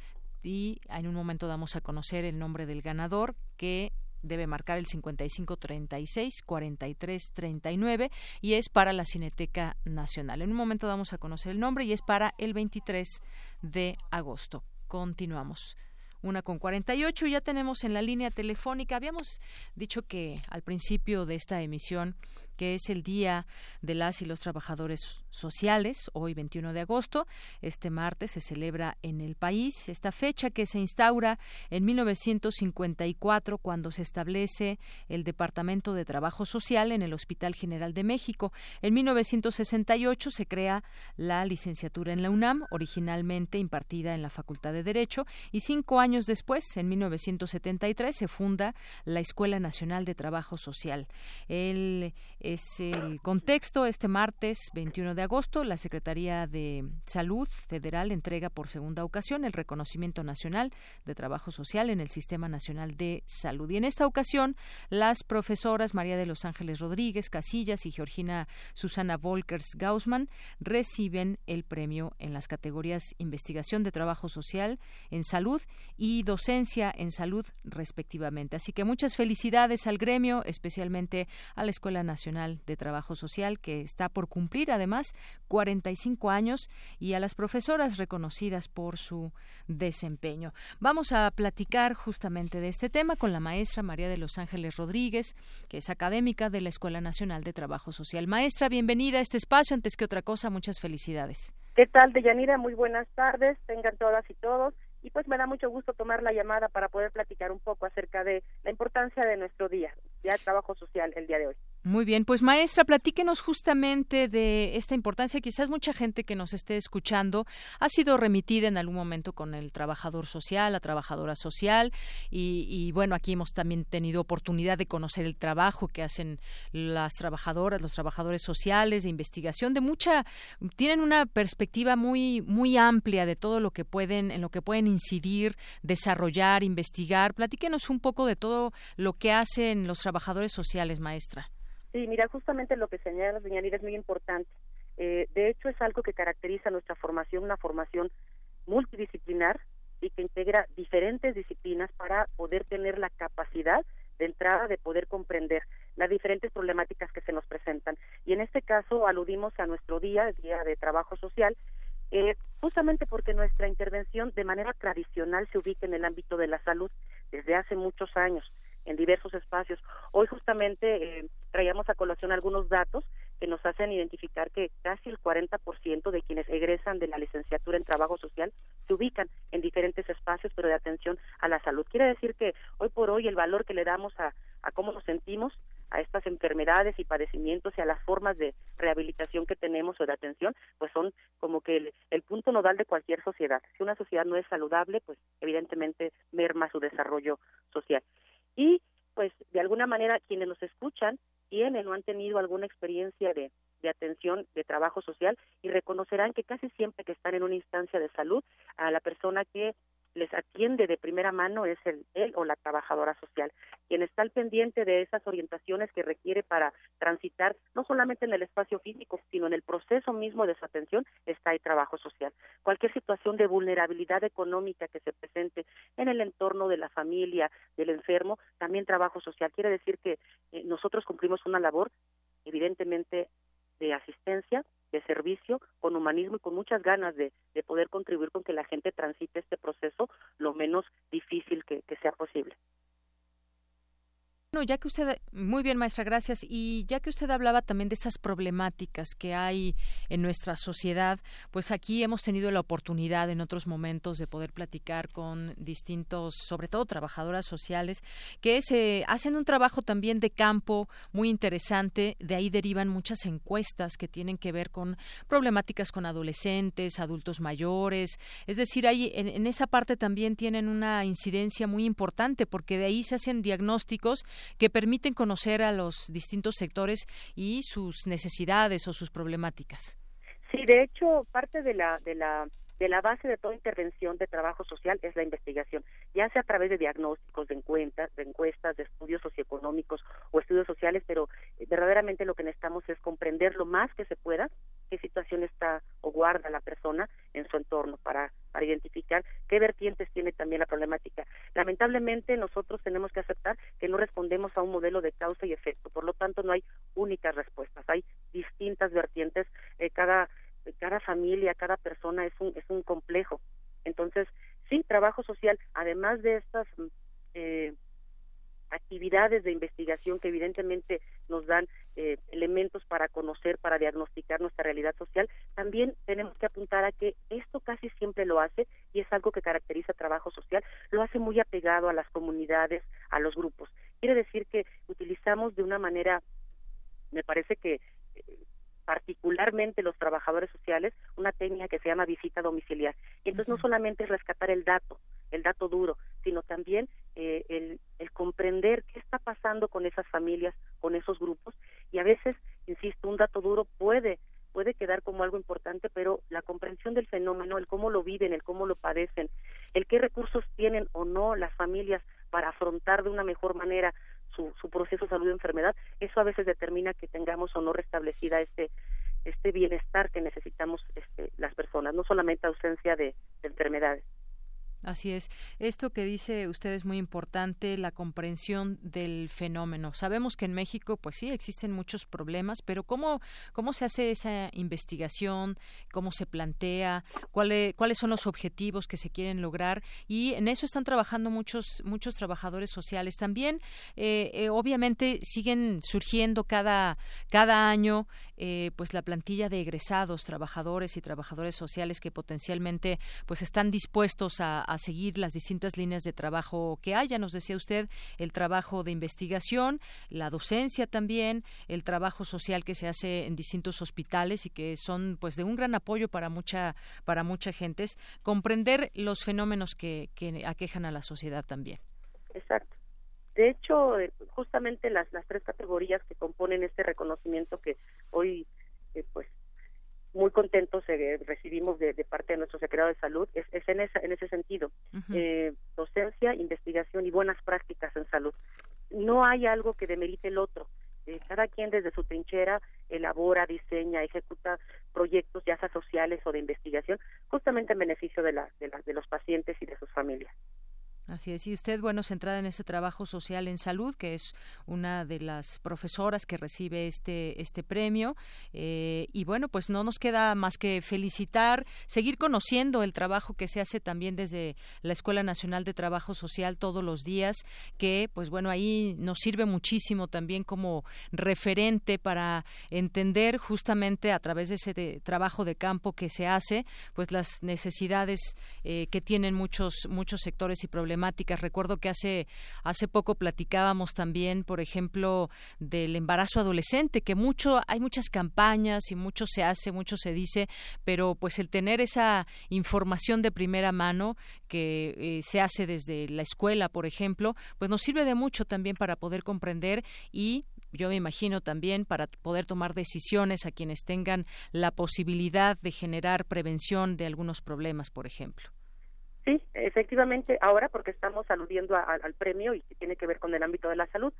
y en un momento damos a conocer el nombre del ganador que debe marcar el 5536 4339 y es para la Cineteca Nacional. En un momento damos a conocer el nombre y es para el 23 de agosto. Continuamos. Una con 48 ya tenemos en la línea telefónica. Habíamos dicho que al principio de esta emisión que es el Día de las y los Trabajadores Sociales, hoy 21 de agosto. Este martes se celebra en el país esta fecha que se instaura en 1954 cuando se establece el Departamento de Trabajo Social en el Hospital General de México. En 1968 se crea la licenciatura en la UNAM, originalmente impartida en la Facultad de Derecho, y cinco años después, en 1973, se funda la Escuela Nacional de Trabajo Social. El es el contexto. Este martes 21 de agosto, la Secretaría de Salud Federal entrega por segunda ocasión el reconocimiento nacional de trabajo social en el Sistema Nacional de Salud. Y en esta ocasión, las profesoras María de los Ángeles Rodríguez Casillas y Georgina Susana Volkers Gaussman reciben el premio en las categorías Investigación de Trabajo Social en Salud y Docencia en Salud, respectivamente. Así que muchas felicidades al gremio, especialmente a la Escuela Nacional de Trabajo Social, que está por cumplir además 45 años, y a las profesoras reconocidas por su desempeño. Vamos a platicar justamente de este tema con la maestra María de los Ángeles Rodríguez, que es académica de la Escuela Nacional de Trabajo Social. Maestra, bienvenida a este espacio. Antes que otra cosa, muchas felicidades. ¿Qué tal, Deyanira? Muy buenas tardes. Tengan todas y todos y pues me da mucho gusto tomar la llamada para poder platicar un poco acerca de la importancia de nuestro día, ya trabajo social el día de hoy. Muy bien, pues maestra, platíquenos justamente de esta importancia. Quizás mucha gente que nos esté escuchando ha sido remitida en algún momento con el trabajador social, la trabajadora social, y, bueno, aquí hemos también tenido oportunidad de conocer el trabajo que hacen las trabajadoras, los trabajadores sociales de investigación, de mucha, tienen una perspectiva muy muy amplia de todo lo que pueden, en lo que pueden incidir, desarrollar, investigar. Platíquenos un poco de todo lo que hacen los trabajadores sociales, maestra. Sí, mira, justamente lo que señala señalida es muy importante. Eh, de hecho, es algo que caracteriza nuestra formación, una formación multidisciplinar y que integra diferentes disciplinas para poder tener la capacidad de entrada de poder comprender las diferentes problemáticas que se nos presentan. Y en este caso aludimos a nuestro día, el Día de Trabajo Social, eh, justamente porque nuestra intervención de manera tradicional se ubica en el ámbito de la salud desde hace muchos años en diversos espacios. Hoy justamente eh, traíamos a colación algunos datos que nos hacen identificar que casi el 40% de quienes egresan de la licenciatura en trabajo social se ubican en diferentes espacios, pero de atención a la salud. Quiere decir que hoy por hoy el valor que le damos a, a cómo nos sentimos, a estas enfermedades y padecimientos y a las formas de rehabilitación que tenemos o de atención, pues son como que el, el, punto nodal de cualquier sociedad. Si una sociedad no es saludable, pues evidentemente merma su desarrollo social y pues de alguna manera quienes nos escuchan tienen o han tenido alguna experiencia de, de atención de trabajo social y reconocerán que casi siempre que están en una instancia de salud a la persona que les atiende de primera mano es el, él o la trabajadora social, quien está al pendiente de esas orientaciones que requiere para transitar no solamente en el espacio físico, sino en el proceso mismo de su atención, está el trabajo social. Cualquier situación de vulnerabilidad económica que se presente en el entorno de la familia, del enfermo, también trabajo social. Quiere decir que eh, nosotros cumplimos una labor evidentemente de asistencia, de servicio, con humanismo y con muchas ganas de, de poder contribuir con que la gente transite este proceso lo menos difícil que, que sea posible. Bueno, ya que usted, muy bien maestra, gracias. Y ya que usted hablaba también de estas problemáticas que hay en nuestra sociedad, pues aquí hemos tenido la oportunidad en otros momentos de poder platicar con distintos, sobre todo trabajadoras sociales, que se hacen un trabajo también de campo muy interesante. De ahí derivan muchas encuestas que tienen que ver con problemáticas con adolescentes, adultos mayores. Es decir, ahí en, en esa parte también tienen una incidencia muy importante porque de ahí se hacen diagnósticos que permiten conocer a los distintos sectores y sus necesidades o sus problemáticas. Sí, de hecho, parte de la de la de la base de toda intervención de trabajo social es la investigación, ya sea a través de diagnósticos, de encuestas, de encuestas, de estudios socioeconómicos o estudios sociales, pero eh, verdaderamente lo que necesitamos es comprender lo más que se pueda qué situación está o guarda la persona en su entorno para, para identificar qué vertientes tiene también la problemática. Lamentablemente nosotros tenemos que aceptar que no respondemos a un modelo de causa y efecto, por lo tanto no hay únicas respuestas, hay distintas vertientes, eh, cada cada familia, cada persona es un, es un complejo. Entonces, sí, trabajo social, además de estas mm, eh, actividades de investigación que evidentemente nos dan eh, elementos para conocer, para diagnosticar nuestra realidad social, también tenemos que apuntar a que esto casi siempre lo hace, y es algo que caracteriza trabajo social, lo hace muy apegado a las comunidades, a los grupos. Quiere decir que utilizamos de una manera, me parece que eh, particularmente los trabajadores sociales, una técnica que se llama visita domiciliar. Y entonces no solamente es rescatar el dato, el dato duro, sino también eh, el, el comprender qué está pasando con esas familias, con esos grupos. Y a veces, insisto, un dato duro puede puede quedar como algo importante, pero la comprensión del fenómeno, el cómo lo viven, el cómo lo padecen, el qué recursos tienen o no las familias para afrontar de una mejor manera su, su proceso de salud de enfermedad, eso a veces determina que tengamos o no restablecida este este bienestar que necesitamos este, las personas, no solamente ausencia de enfermedades. Así es. Esto que dice usted es muy importante, la comprensión del fenómeno. Sabemos que en México, pues sí, existen muchos problemas, pero ¿cómo, cómo se hace esa investigación? ¿Cómo se plantea? ¿Cuáles, ¿Cuáles son los objetivos que se quieren lograr? Y en eso están trabajando muchos, muchos trabajadores sociales. También, eh, eh, obviamente, siguen surgiendo cada, cada año eh, pues la plantilla de egresados, trabajadores y trabajadores sociales que potencialmente pues están dispuestos a seguir las distintas líneas de trabajo que haya. Nos decía usted el trabajo de investigación, la docencia también, el trabajo social que se hace en distintos hospitales y que son pues de un gran apoyo para mucha para mucha gente. Es comprender los fenómenos que, que aquejan a la sociedad también. Exacto. De hecho, eh, justamente las, las tres categorías que componen este reconocimiento que hoy, eh, pues, muy contentos eh, recibimos de, parte de nuestro secretario de salud es, en, esa, en ese sentido. Docencia investigación y buenas prácticas en salud. No hay algo que demerite el otro. Cada quien desde su trinchera elabora diseña ejecuta proyectos ya sea sociales o de investigación justamente en beneficio de la, de, la, de los pacientes y de sus familias Así es. Y usted, bueno, centrada en ese trabajo social en salud, que es una de las profesoras que recibe este, este premio. Eh, y bueno, pues no nos queda más que felicitar, seguir conociendo el trabajo que se hace también desde la Escuela Nacional de Trabajo Social todos los días, que pues bueno, ahí nos sirve muchísimo también como referente para entender justamente a través de ese trabajo de campo que se hace, pues las necesidades eh, que tienen muchos, muchos sectores y problemas Recuerdo que hace, hace poco platicábamos también, por ejemplo, del embarazo adolescente, que mucho, hay muchas campañas y mucho se hace, mucho se dice, pero pues el tener esa información de primera mano que eh, se hace desde la escuela, por ejemplo, pues nos sirve de mucho también para poder comprender y yo me imagino también para poder tomar decisiones a quienes tengan la posibilidad de generar prevención de algunos problemas, por ejemplo. Sí, efectivamente, ahora porque estamos aludiendo al premio y que tiene que ver con el ámbito de la salud.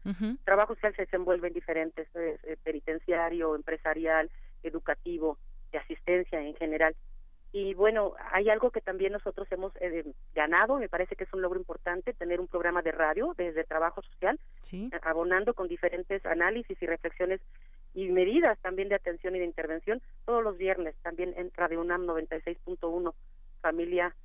Trabajo social se desenvuelve en diferentes, eh, eh, penitenciario, empresarial, educativo, de asistencia en general. Y bueno, hay algo que también nosotros hemos eh, ganado, me parece que es un logro importante, tener un programa de radio desde trabajo social, abonando con diferentes análisis y reflexiones y medidas también de atención y de intervención todos los viernes, también en Radio UNAM 96.1, familia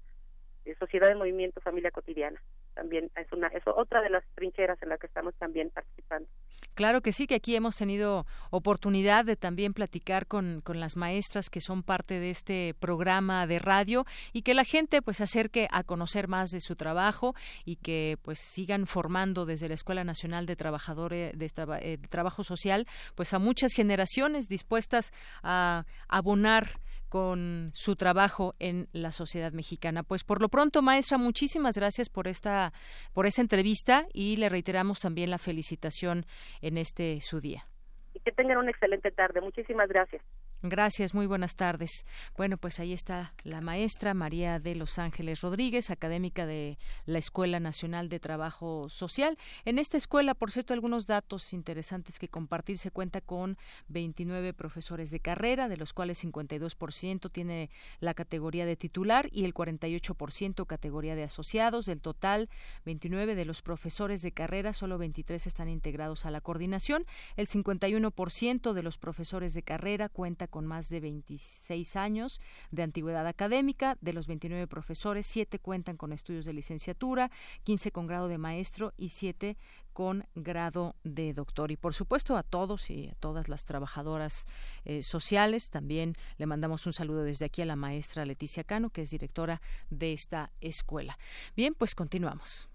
Sociedad de Movimiento Familia Cotidiana. También es una es otra de las trincheras en la que estamos también participando. Claro que sí, que aquí hemos tenido oportunidad de también platicar con, con las maestras que son parte de este programa de radio y que la gente pues acerque a conocer más de su trabajo y que pues sigan formando desde la Escuela Nacional de Trabajadores de, eh, de Trabajo Social pues a muchas generaciones dispuestas a abonar con su trabajo en la sociedad mexicana. Pues por lo pronto, maestra, muchísimas gracias por esta por esa entrevista y le reiteramos también la felicitación en este su día. Y que tengan una excelente tarde. Muchísimas gracias. Gracias, muy buenas tardes. Bueno, pues ahí está la maestra María de Los Ángeles Rodríguez, académica de la Escuela Nacional de Trabajo Social. En esta escuela, por cierto, algunos datos interesantes que compartir. Se cuenta con 29 profesores de carrera, de los cuales 52% tiene la categoría de titular y el 48% categoría de asociados. Del total, 29 de los profesores de carrera, solo 23 están integrados a la coordinación. El 51% de los profesores de carrera cuenta con más de 26 años de antigüedad académica. De los 29 profesores, 7 cuentan con estudios de licenciatura, 15 con grado de maestro y 7 con grado de doctor. Y por supuesto a todos y a todas las trabajadoras eh, sociales. También le mandamos un saludo desde aquí a la maestra Leticia Cano, que es directora de esta escuela. Bien, pues continuamos.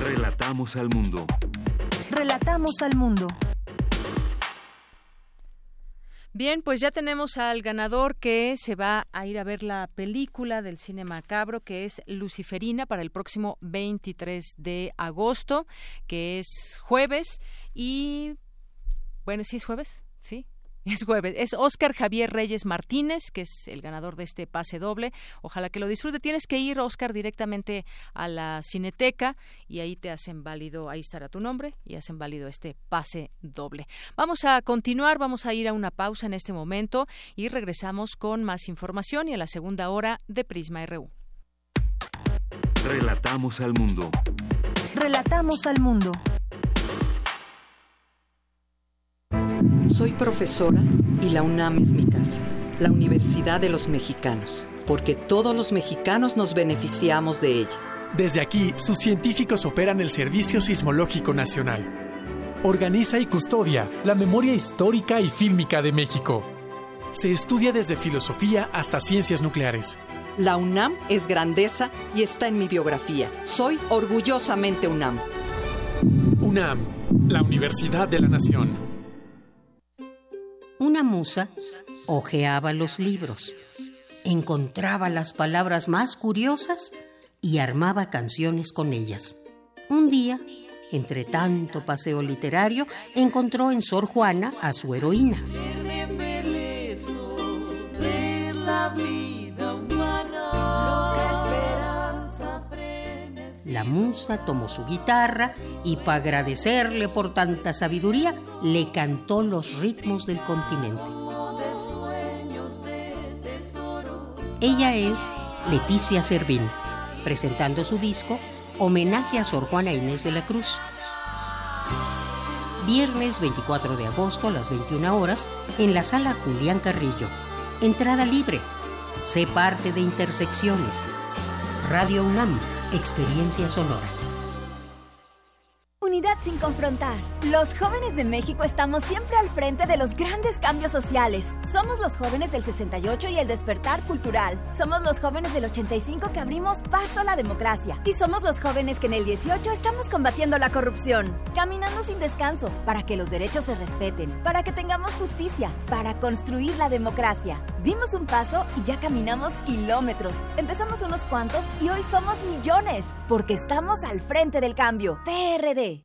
Relatamos al mundo. Relatamos al mundo. Bien, pues ya tenemos al ganador que se va a ir a ver la película del cine macabro que es Luciferina para el próximo 23 de agosto, que es jueves. Y bueno, sí es jueves, sí, es jueves. Es Oscar Javier Reyes Martínez, que es el ganador de este pase doble. Ojalá que lo disfrute. Tienes que ir, Oscar, directamente a la Cineteca y ahí te hacen válido, ahí estará tu nombre y hacen válido este pase doble. Vamos a continuar, vamos a ir a una pausa en este momento y regresamos con más información y a la segunda hora de Prisma RU. Relatamos al mundo. Relatamos al mundo. Soy profesora y la UNAM es mi casa, la Universidad de los Mexicanos, porque todos los mexicanos nos beneficiamos de ella. Desde aquí, sus científicos operan el Servicio Sismológico Nacional. Organiza y custodia la memoria histórica y fílmica de México. Se estudia desde filosofía hasta ciencias nucleares La UNAM es grandeza y está en mi biografía. Soy orgullosamente UNAM. UNAM, la Universidad de la Nación. Una musa hojeaba los libros, encontraba las palabras más curiosas y armaba canciones con ellas. Un día, entre tanto paseo literario, encontró en Sor Juana a su heroína. La musa tomó su guitarra y para agradecerle por tanta sabiduría, le cantó los ritmos del continente. Ella es Leticia Servín, presentando su disco Homenaje a Sor Juana Inés de la Cruz. Viernes 24 de agosto a las 21 horas en la sala Julián Carrillo. Entrada libre. Sé parte de Intersecciones. Radio UNAM, Experiencia Sonora. Unidad sin confrontar. Los jóvenes de México estamos siempre al frente de los grandes cambios sociales. Somos los jóvenes del 68 y el despertar cultural. Somos los jóvenes del 85 que abrimos paso a la democracia. Y somos los jóvenes que en el 18 estamos combatiendo la corrupción. Caminando sin descanso para que los derechos se respeten, para que tengamos justicia, para construir la democracia. Dimos un paso y ya caminamos kilómetros. Empezamos unos cuantos y hoy somos millones. Porque estamos al frente del cambio. PRD.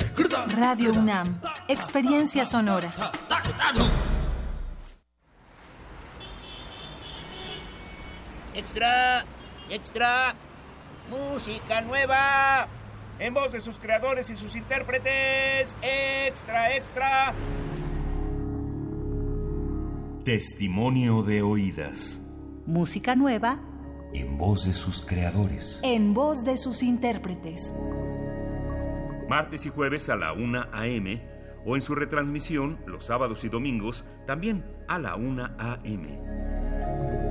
Radio UNAM. Experiencia sonora. Extra, extra, música nueva, en voz de sus creadores y sus intérpretes. Extra, extra. Testimonio de oídas. Música nueva. En voz de sus creadores. En voz de sus intérpretes. Martes y jueves a la 1 a.m. o en su retransmisión los sábados y domingos también a la 1 a.m.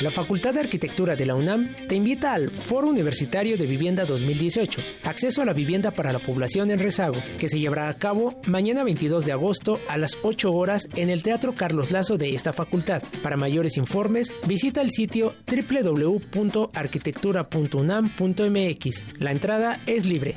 La Facultad de Arquitectura de la UNAM te invita al Foro Universitario de Vivienda 2018, Acceso a la Vivienda para la Población en Rezago, que se llevará a cabo mañana 22 de agosto a las 8 horas en el Teatro Carlos Lazo de esta facultad. Para mayores informes, visita el sitio www.arquitectura.unam.mx. La entrada es libre.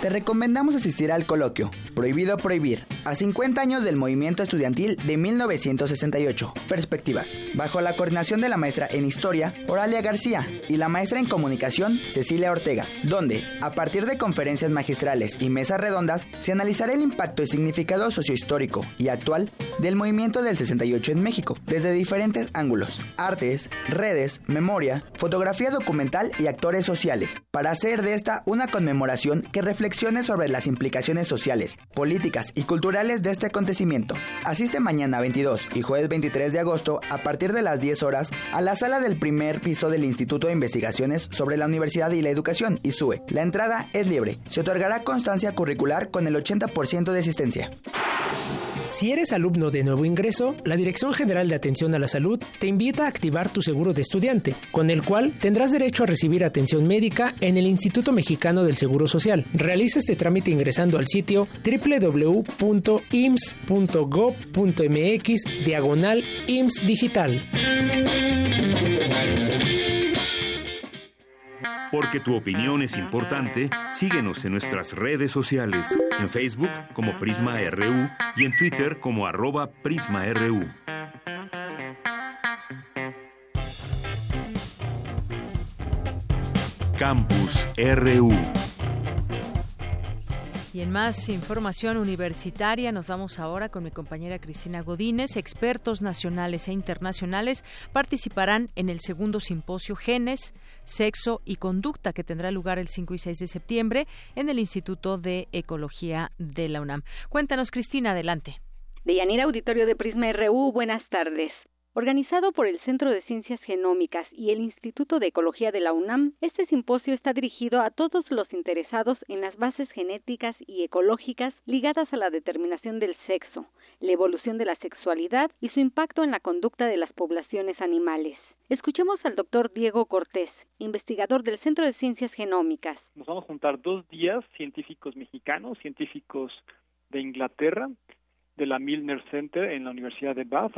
Te recomendamos asistir al coloquio Prohibido Prohibir, a 50 años del movimiento estudiantil de 1968. Perspectivas, bajo la coordinación de la maestra en Historia, Oralia García, y la maestra en Comunicación, Cecilia Ortega, donde, a partir de conferencias magistrales y mesas redondas, se analizará el impacto y significado sociohistórico y actual del movimiento del 68 en México, desde diferentes ángulos, artes, redes, memoria, fotografía documental y actores sociales, para hacer de esta una conmemoración que reflexione sobre las implicaciones sociales, políticas y culturales de este acontecimiento. Asiste mañana 22 y jueves 23 de agosto a partir de las 10 horas a la sala del primer piso del Instituto de Investigaciones sobre la Universidad y la Educación, ISUE. La entrada es libre. Se otorgará constancia curricular con el 80% de asistencia. Si eres alumno de nuevo ingreso, la Dirección General de Atención a la Salud te invita a activar tu seguro de estudiante, con el cual tendrás derecho a recibir atención médica en el Instituto Mexicano del Seguro Social. Realiza este trámite ingresando al sitio www.ims.gov.mx diagonal IMSS Digital. Porque tu opinión es importante, síguenos en nuestras redes sociales, en Facebook como Prisma RU y en Twitter como arroba PrismaRU. Campus RU. Y en más información universitaria nos vamos ahora con mi compañera Cristina Godínez. Expertos nacionales e internacionales participarán en el segundo simposio Genes, Sexo y Conducta que tendrá lugar el 5 y 6 de septiembre en el Instituto de Ecología de la UNAM. Cuéntanos, Cristina, adelante. Deyanira Auditorio de Prisma RU, buenas tardes. Organizado por el Centro de Ciencias Genómicas y el Instituto de Ecología de la UNAM, este simposio está dirigido a todos los interesados en las bases genéticas y ecológicas ligadas a la determinación del sexo, la evolución de la sexualidad y su impacto en la conducta de las poblaciones animales. Escuchemos al doctor Diego Cortés, investigador del Centro de Ciencias Genómicas. Nos vamos a juntar dos días científicos mexicanos, científicos de Inglaterra, de la Milner Center en la Universidad de Bath,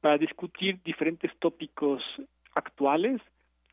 para discutir diferentes tópicos actuales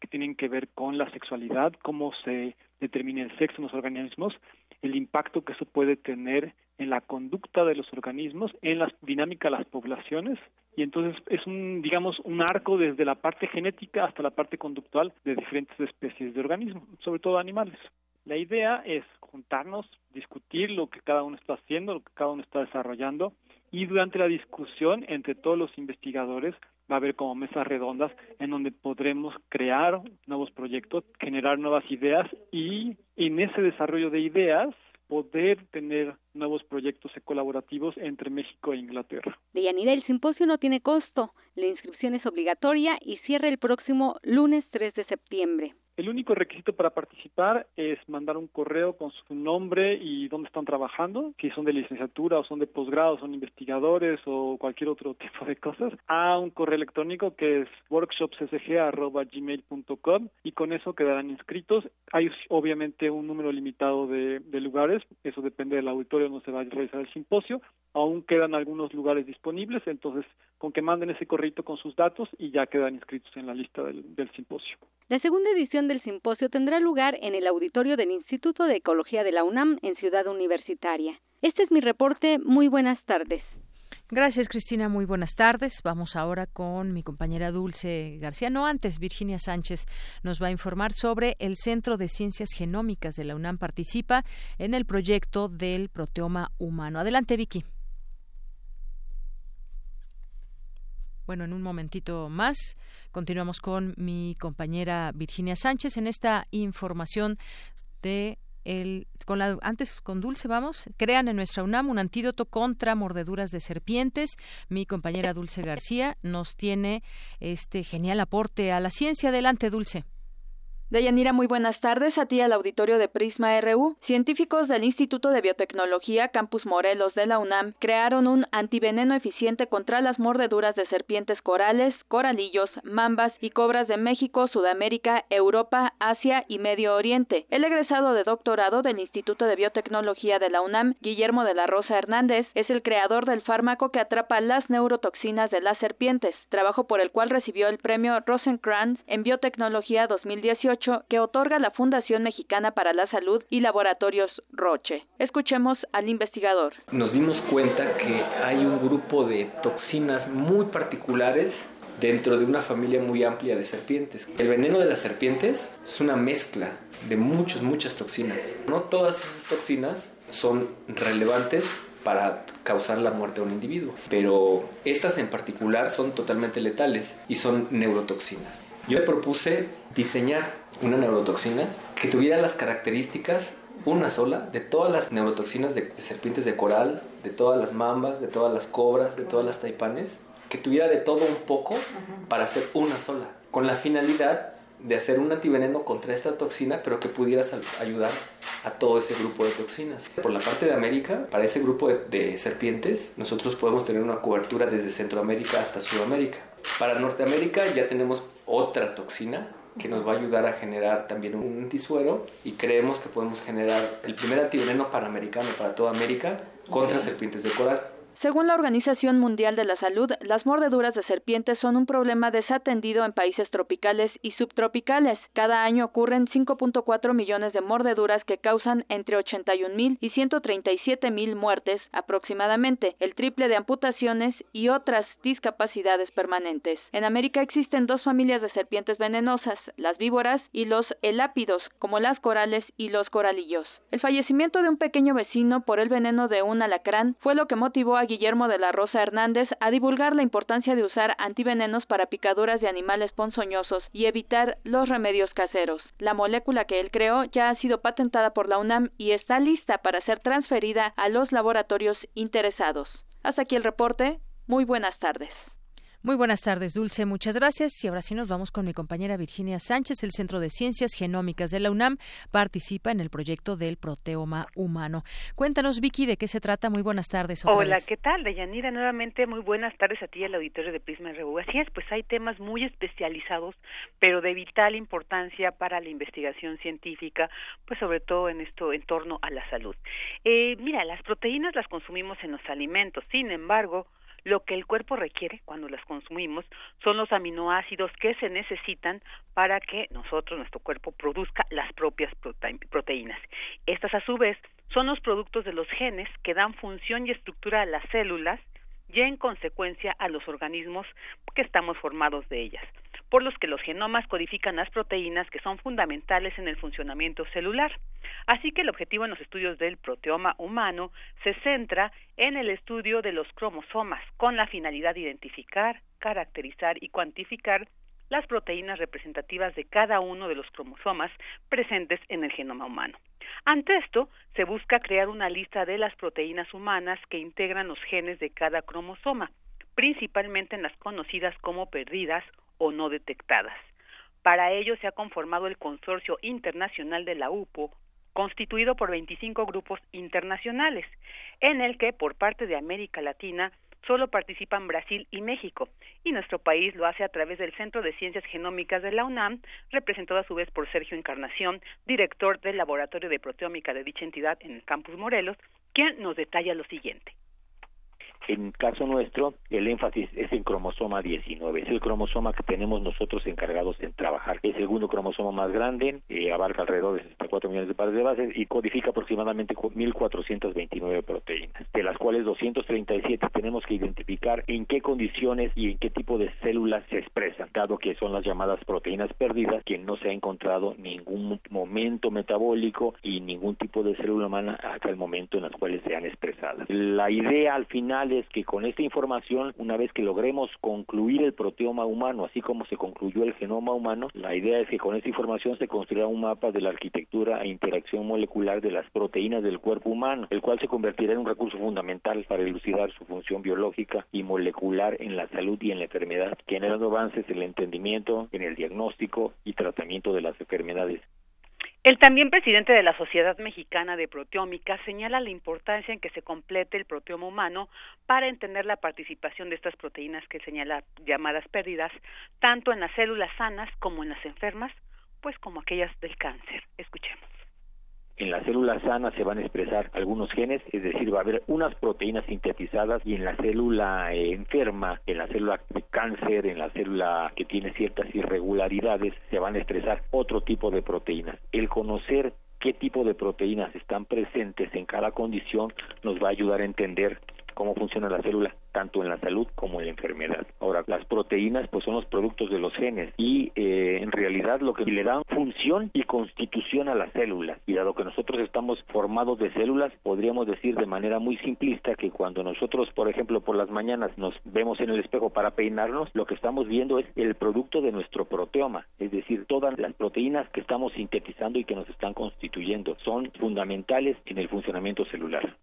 que tienen que ver con la sexualidad, cómo se determina el sexo en los organismos, el impacto que eso puede tener en la conducta de los organismos, en la dinámica de las poblaciones, y entonces es un, digamos, un arco desde la parte genética hasta la parte conductual de diferentes especies de organismos, sobre todo animales. La idea es juntarnos, discutir lo que cada uno está haciendo, lo que cada uno está desarrollando, y durante la discusión entre todos los investigadores va a haber como mesas redondas en donde podremos crear nuevos proyectos, generar nuevas ideas y en ese desarrollo de ideas poder tener nuevos proyectos colaborativos entre México e Inglaterra. Deyanira, el simposio no tiene costo, la inscripción es obligatoria y cierra el próximo lunes 3 de septiembre. El único requisito para participar es mandar un correo con su nombre y dónde están trabajando, si son de licenciatura o son de posgrado, son investigadores o cualquier otro tipo de cosas, a un correo electrónico que es workshopssg.gmail.com y con eso quedarán inscritos. Hay obviamente un número limitado de, de lugares, eso depende del auditorio donde se va a realizar el simposio, aún quedan algunos lugares disponibles, entonces con que manden ese correo con sus datos y ya quedan inscritos en la lista del, del simposio. La segunda edición del simposio tendrá lugar en el auditorio del Instituto de Ecología de la UNAM en Ciudad Universitaria. Este es mi reporte. Muy buenas tardes. Gracias, Cristina. Muy buenas tardes. Vamos ahora con mi compañera Dulce García. No antes, Virginia Sánchez nos va a informar sobre el Centro de Ciencias Genómicas de la UNAM participa en el proyecto del proteoma humano. Adelante, Vicky. Bueno, en un momentito más continuamos con mi compañera Virginia Sánchez en esta información de el, con la, antes con Dulce vamos, crean en nuestra UNAM un antídoto contra mordeduras de serpientes. Mi compañera Dulce García nos tiene este genial aporte a la ciencia. Adelante, Dulce. Deyanira, muy buenas tardes a ti al auditorio de Prisma RU. Científicos del Instituto de Biotecnología Campus Morelos de la UNAM crearon un antiveneno eficiente contra las mordeduras de serpientes corales, coralillos, mambas y cobras de México, Sudamérica, Europa, Asia y Medio Oriente. El egresado de doctorado del Instituto de Biotecnología de la UNAM, Guillermo de la Rosa Hernández, es el creador del fármaco que atrapa las neurotoxinas de las serpientes, trabajo por el cual recibió el premio Rosencrantz en Biotecnología 2018 2018 que otorga la Fundación Mexicana para la Salud y Laboratorios Roche. Escuchemos al investigador. Nos dimos cuenta que hay un grupo de toxinas muy particulares dentro de una familia muy amplia de serpientes. El veneno de las serpientes es una mezcla de muchas, muchas toxinas. No todas esas toxinas son relevantes para causar la muerte a un individuo, pero estas en particular son totalmente letales y son neurotoxinas. Yo le propuse diseñar una neurotoxina que tuviera las características una sola de todas las neurotoxinas de, serpientes de coral, de todas las mambas, de todas las cobras, de todas las taipanes, que tuviera de todo un poco para hacer una sola, con la finalidad de hacer un antiveneno contra esta toxina, pero que pudiera ayudar a todo ese grupo de toxinas. Por la parte de América, para ese grupo de, de serpientes, nosotros podemos tener una cobertura desde Centroamérica hasta Sudamérica. Para Norteamérica ya tenemos otra toxina que nos va a ayudar a generar también un antisuero y creemos que podemos generar el primer antiveneno panamericano para toda América contra serpientes de coral. Según la Organización Mundial de la Salud, las mordeduras de serpientes son un problema desatendido en países tropicales y subtropicales. Cada año ocurren 5.4 millones de mordeduras que causan entre 81 mil y 137 mil muertes aproximadamente, el triple de amputaciones y otras discapacidades permanentes. En América existen dos familias de serpientes venenosas, las víboras y los elápidos, como las corales y los coralillos. El fallecimiento de un pequeño vecino por el veneno de un alacrán fue lo que motivó a Guillermo de la Rosa Hernández a divulgar la importancia de usar antivenenos para picaduras de animales ponzoñosos y evitar los remedios caseros. La molécula que él creó ya ha sido patentada por la UNAM y está lista para ser transferida a los laboratorios interesados. Hasta aquí el reporte. Muy buenas tardes. Muy buenas tardes, Dulce. Muchas gracias. Y ahora sí nos vamos con mi compañera Virginia Sánchez. El Centro de Ciencias Genómicas de la UNAM participa en el proyecto del proteoma humano. Cuéntanos, Vicky, de qué se trata. Muy buenas tardes. Hola, ¿qué tal? Deyanira, nuevamente muy buenas tardes a ti y al auditorio de Prisma RU. Así es, pues hay temas muy especializados, pero de vital importancia para la investigación científica, pues sobre todo en esto en torno a la salud. Eh, mira, las proteínas las consumimos en los alimentos. Sin embargo, lo que el cuerpo requiere cuando las consumimos son los aminoácidos que se necesitan para que nosotros, nuestro cuerpo, produzca las propias proteínas. Estas, a su vez, son los productos de los genes que dan función y estructura a las células y, en consecuencia, a los organismos que estamos formados de ellas por los que los genomas codifican las proteínas que son fundamentales en el funcionamiento celular. Así que el objetivo en los estudios del proteoma humano se centra en el estudio de los cromosomas con la finalidad de identificar, caracterizar y cuantificar las proteínas representativas de cada uno de los cromosomas presentes en el genoma humano. Ante esto, se busca crear una lista de las proteínas humanas que integran los genes de cada cromosoma, principalmente en las conocidas como perdidas o no detectadas. Para ello se ha conformado el Consorcio Internacional de la UPO, constituido por 25 grupos internacionales, en el que, por parte de América Latina, solo participan Brasil y México, y nuestro país lo hace a través del Centro de Ciencias Genómicas de la UNAM, representado a su vez por Sergio Encarnación, director del Laboratorio de Proteómica de dicha entidad en el Campus Morelos, quien nos detalla lo siguiente. En caso nuestro, el énfasis es en cromosoma 19. Es el cromosoma que tenemos nosotros encargados en trabajar. Es el segundo cromosoma más grande, eh, abarca alrededor de 64 millones de pares de bases y codifica aproximadamente 1.429 proteínas, de las cuales 237 tenemos que identificar en qué condiciones y en qué tipo de células se expresan, dado que son las llamadas proteínas perdidas, que no se ha encontrado ningún momento metabólico y ningún tipo de célula humana hasta el momento en las cuales se han expresado. La idea al final es que con esta información, una vez que logremos concluir el proteoma humano, así como se concluyó el genoma humano, la idea es que con esta información se construirá un mapa de la arquitectura e interacción molecular de las proteínas del cuerpo humano, el cual se convertirá en un recurso fundamental para elucidar su función biológica y molecular en la salud y en la enfermedad, generando avances en el entendimiento, en el diagnóstico y tratamiento de las enfermedades. El también presidente de la Sociedad Mexicana de Proteómica señala la importancia en que se complete el proteoma humano para entender la participación de estas proteínas que señala llamadas pérdidas, tanto en las células sanas como en las enfermas, pues como aquellas del cáncer. Escuchemos En la célula sana se van a expresar algunos genes, es decir, va a haber unas proteínas sintetizadas y en la célula enferma, en la célula de cáncer, en la célula que tiene ciertas irregularidades, se van a expresar otro tipo de proteínas. El conocer qué tipo de proteínas están presentes en cada condición nos va a ayudar a entender cómo funciona la célula tanto en la salud como en la enfermedad. Ahora, las proteínas pues son los productos de los genes y eh, en realidad lo que le dan función y constitución a la célula. Y dado que nosotros estamos formados de células, podríamos decir de manera muy simplista que cuando nosotros, por ejemplo, por las mañanas nos vemos en el espejo para peinarnos, lo que estamos viendo es el producto de nuestro proteoma, es decir, todas las proteínas que estamos sintetizando y que nos están constituyendo son fundamentales en el funcionamiento celular.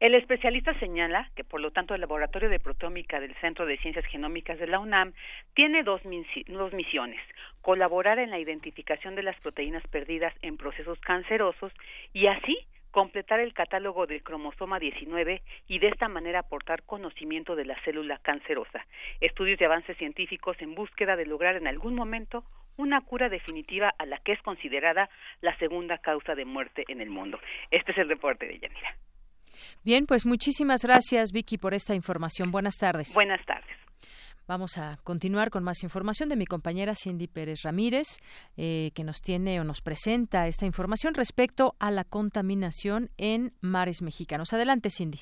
El especialista señala que, por lo tanto, el Laboratorio de Proteómica del Centro de Ciencias Genómicas de la UNAM tiene dos, dos, misiones, colaborar en la identificación de las proteínas perdidas en procesos cancerosos y así completar el catálogo del cromosoma 19 y de esta manera aportar conocimiento de la célula cancerosa, estudios de avances científicos en búsqueda de lograr en algún momento una cura definitiva a la que es considerada la segunda causa de muerte en el mundo. Este es el reporte de Yanira. Bien, pues muchísimas gracias, Vicky, por esta información. Buenas tardes. Buenas tardes. Vamos a continuar con más información de mi compañera Cindy Pérez Ramírez, eh, que nos tiene o nos presenta esta información respecto a la contaminación en mares mexicanos. Adelante, Cindy.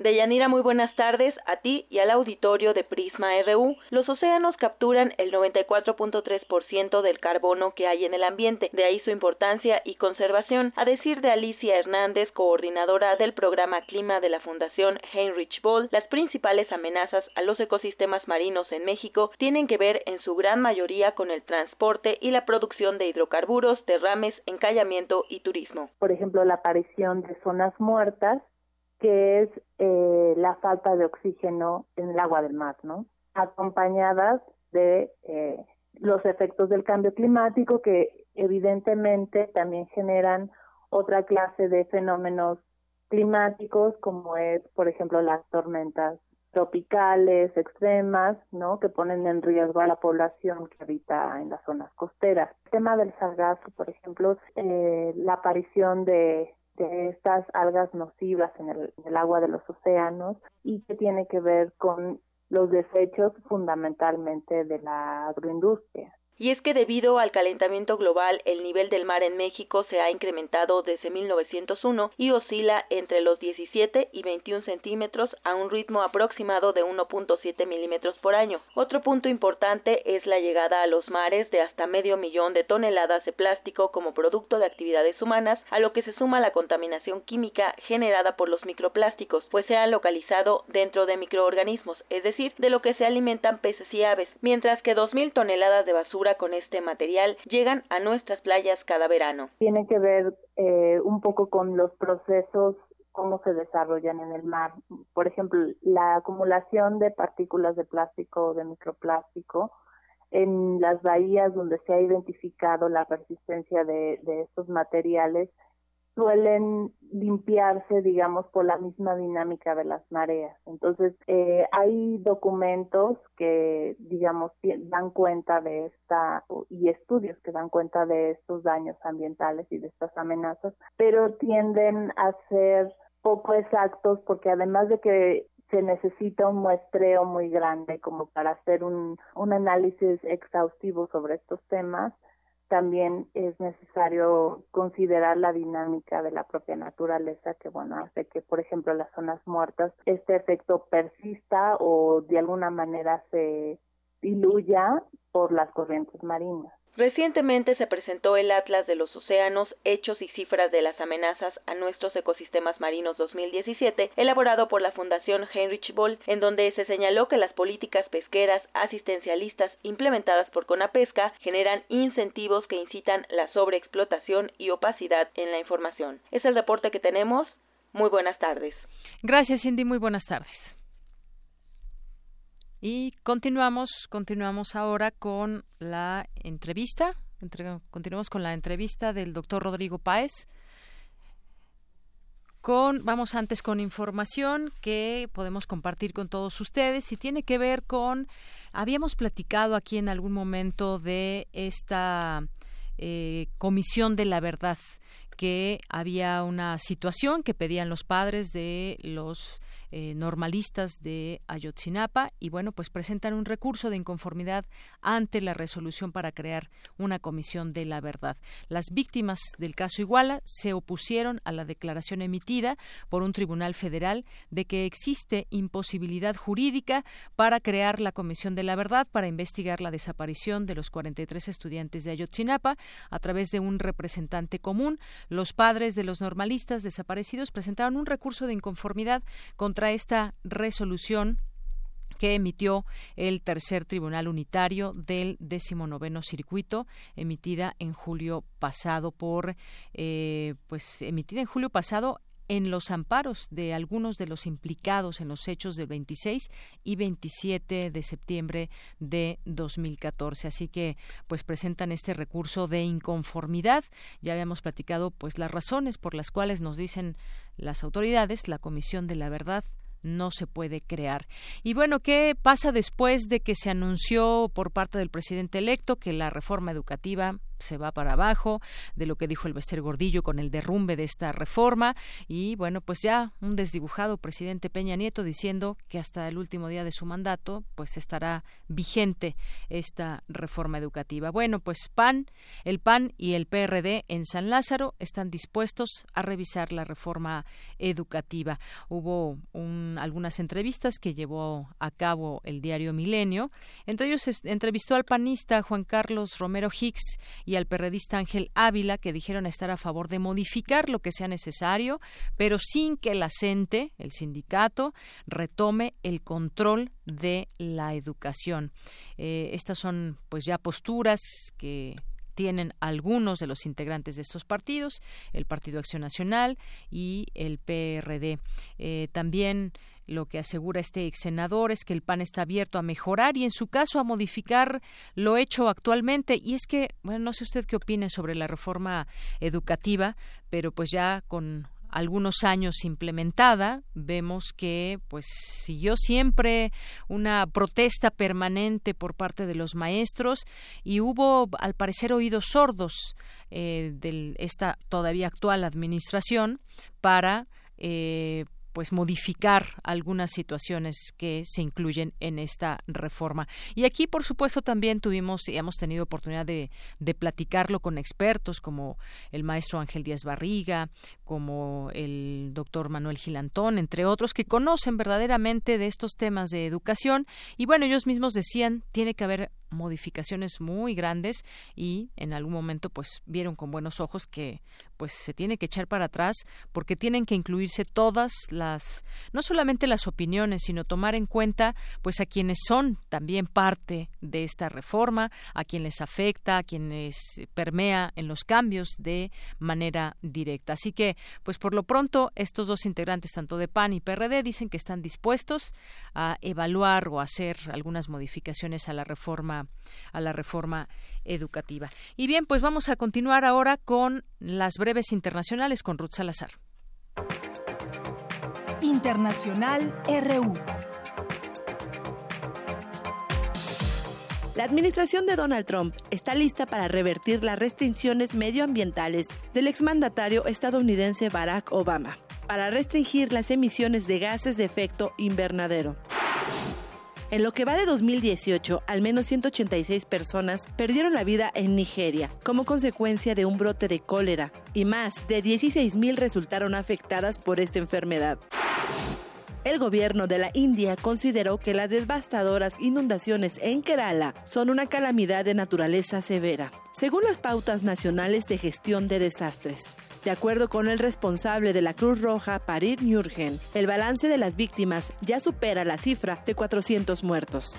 Deyanira, muy buenas tardes a ti y al auditorio de Prisma RU. Los océanos capturan el 94.3% del carbono que hay en el ambiente, de ahí su importancia y conservación. A decir de Alicia Hernández, coordinadora del programa Clima de la Fundación Heinrich Boll, las principales amenazas a los ecosistemas marinos en México tienen que ver en su gran mayoría con el transporte y la producción de hidrocarburos, derrames, encallamiento y turismo. Por ejemplo, la aparición de zonas muertas que es eh, la falta de oxígeno en el agua del mar, ¿no? Acompañadas de eh, los efectos del cambio climático que evidentemente también generan otra clase de fenómenos climáticos como es, por ejemplo, las tormentas tropicales extremas, ¿no? Que ponen en riesgo a la población que habita en las zonas costeras. El tema del sargazo, por ejemplo, eh, la aparición de de estas algas nocivas en el, agua de los océanos y que tiene que ver con los desechos fundamentalmente de la agroindustria. Y es que debido al calentamiento global, el nivel del mar en México se ha incrementado desde 1901 y oscila entre los 17 y 21 centímetros a un ritmo aproximado de 1.7 milímetros por año. Otro punto importante es la llegada a los mares de hasta medio millón de toneladas de plástico como producto de actividades humanas, a lo que se suma la contaminación química generada por los microplásticos, pues se han localizado dentro de microorganismos, es decir, de lo que se alimentan peces y aves, mientras que 2.000 toneladas de basura con este material llegan a nuestras playas cada verano. Tiene que ver eh, un poco con los procesos cómo se desarrollan en el mar. Por ejemplo, la acumulación de partículas de plástico o de microplástico en las bahías donde se ha identificado la resistencia de, de estos materiales suelen limpiarse, digamos, por la misma dinámica de las mareas. Entonces, eh, hay documentos que, digamos, dan cuenta de esta, y estudios que dan cuenta de estos daños ambientales y de estas amenazas, pero tienden a ser poco exactos porque además de que se necesita un muestreo muy grande como para hacer un, un análisis exhaustivo sobre estos temas, también es necesario considerar la dinámica de la propia naturaleza que bueno hace que por ejemplo las zonas muertas este efecto persista o de alguna manera se diluya por las corrientes marinas. Recientemente se presentó el Atlas de los Océanos, Hechos y Cifras de las Amenazas a nuestros ecosistemas marinos 2017, elaborado por la Fundación Heinrich Boll, en donde se señaló que las políticas pesqueras asistencialistas implementadas por Conapesca generan incentivos que incitan la sobreexplotación y opacidad en la información. Es el reporte que tenemos. Muy buenas tardes. Gracias, Cindy. Muy buenas tardes. Y continuamos, continuamos ahora con la entrevista. continuamos con la entrevista del doctor Rodrigo Páez. Con, vamos antes con información que podemos compartir con todos ustedes y tiene que ver con, habíamos platicado aquí en algún momento de esta eh, comisión de la verdad que había una situación que pedían los padres de los eh, normalistas de Ayotzinapa y bueno, pues presentan un recurso de inconformidad ante la resolución para crear una comisión de la verdad. Las víctimas del caso Iguala se opusieron a la declaración emitida por un tribunal federal de que existe imposibilidad jurídica para crear la comisión de la verdad para investigar la desaparición de los 43 estudiantes de Ayotzinapa a través de un representante común. Los padres de los normalistas desaparecidos presentaron un recurso de inconformidad contra esta resolución que emitió el tercer tribunal unitario del decimonoveno circuito emitida en julio pasado por eh, pues emitida en julio pasado en los amparos de algunos de los implicados en los hechos del 26 y 27 de septiembre de 2014. Así que, pues presentan este recurso de inconformidad. Ya habíamos platicado, pues las razones por las cuales nos dicen las autoridades, la Comisión de la Verdad no se puede crear. Y bueno, ¿qué pasa después de que se anunció por parte del presidente electo que la reforma educativa se va para abajo, de lo que dijo el Bester Gordillo con el derrumbe de esta reforma y bueno, pues ya un desdibujado presidente Peña Nieto diciendo que hasta el último día de su mandato pues estará vigente esta reforma educativa. Bueno, pues PAN, el PAN y el PRD en San Lázaro están dispuestos a revisar la reforma educativa. Hubo algunas entrevistas que llevó a cabo el diario Milenio, entre ellos entrevistó al panista Juan Carlos Romero Hicks y al perredista Ángel Ávila, que dijeron estar a favor de modificar lo que sea necesario, pero sin que la CENTE, el sindicato, retome el control de la educación. Eh, estas son pues ya posturas que tienen algunos de los integrantes de estos partidos, el Partido Acción Nacional y el PRD. Eh, también lo que asegura este ex senador es que el PAN está abierto a mejorar y en su caso a modificar lo hecho actualmente. Y es que, bueno, no sé usted qué opine sobre la reforma educativa, pero pues ya con algunos años implementada, vemos que pues siguió siempre una protesta permanente por parte de los maestros y hubo al parecer oídos sordos eh, de esta todavía actual administración para eh, pues modificar algunas situaciones que se incluyen en esta reforma. Y aquí, por supuesto, también tuvimos y hemos tenido oportunidad de, de platicarlo con expertos como el maestro Ángel Díaz Barriga, como el doctor Manuel Gilantón, entre otros, que conocen verdaderamente de estos temas de educación. Y bueno, ellos mismos decían, tiene que haber modificaciones muy grandes y en algún momento pues vieron con buenos ojos que pues se tiene que echar para atrás porque tienen que incluirse todas las no solamente las opiniones sino tomar en cuenta pues a quienes son también parte de esta reforma a quienes afecta a quienes permea en los cambios de manera directa. Así que pues por lo pronto estos dos integrantes tanto de PAN y PRD dicen que están dispuestos a evaluar o hacer algunas modificaciones a la reforma a la reforma educativa. Y bien, pues vamos a continuar ahora con las breves internacionales con Ruth Salazar. Internacional RU. La administración de Donald Trump está lista para revertir las restricciones medioambientales del exmandatario estadounidense Barack Obama para restringir las emisiones de gases de efecto invernadero. En lo que va de 2018, al menos 186 personas perdieron la vida en Nigeria como consecuencia de un brote de cólera y más de 16.000 resultaron afectadas por esta enfermedad. El gobierno de la India consideró que las devastadoras inundaciones en Kerala son una calamidad de naturaleza severa, según las pautas nacionales de gestión de desastres. De acuerdo con el responsable de la Cruz Roja, Parir Nurgen, el balance de las víctimas ya supera la cifra de 400 muertos.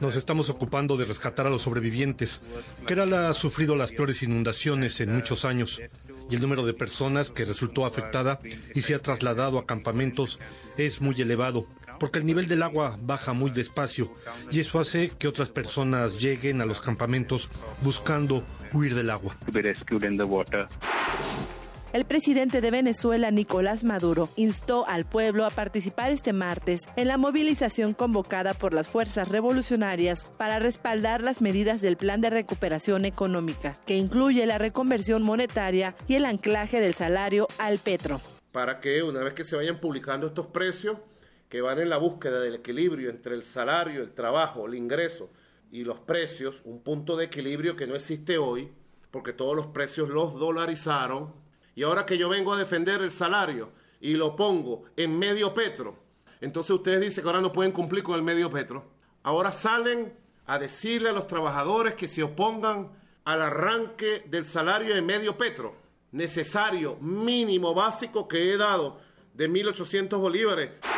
Nos estamos ocupando de rescatar a los sobrevivientes. Kerala ha sufrido las peores inundaciones en muchos años y el número de personas que resultó afectada y se ha trasladado a campamentos es muy elevado porque el nivel del agua baja muy despacio y eso hace que otras personas lleguen a los campamentos buscando huir del agua. El presidente de Venezuela, Nicolás Maduro, instó al pueblo a participar este martes en la movilización convocada por las fuerzas revolucionarias para respaldar las medidas del plan de recuperación económica, que incluye la reconversión monetaria y el anclaje del salario al petro. Para que una vez que se vayan publicando estos precios, que van en la búsqueda del equilibrio entre el salario, el trabajo, el ingreso y los precios, un punto de equilibrio que no existe hoy, porque todos los precios los dolarizaron. Y ahora que yo vengo a defender el salario y lo pongo en medio petro, entonces ustedes dicen que ahora no pueden cumplir con el medio petro. Ahora salen a decirle a los trabajadores que se opongan al arranque del salario en medio petro, necesario, mínimo, básico que he dado de 1.800 bolívares.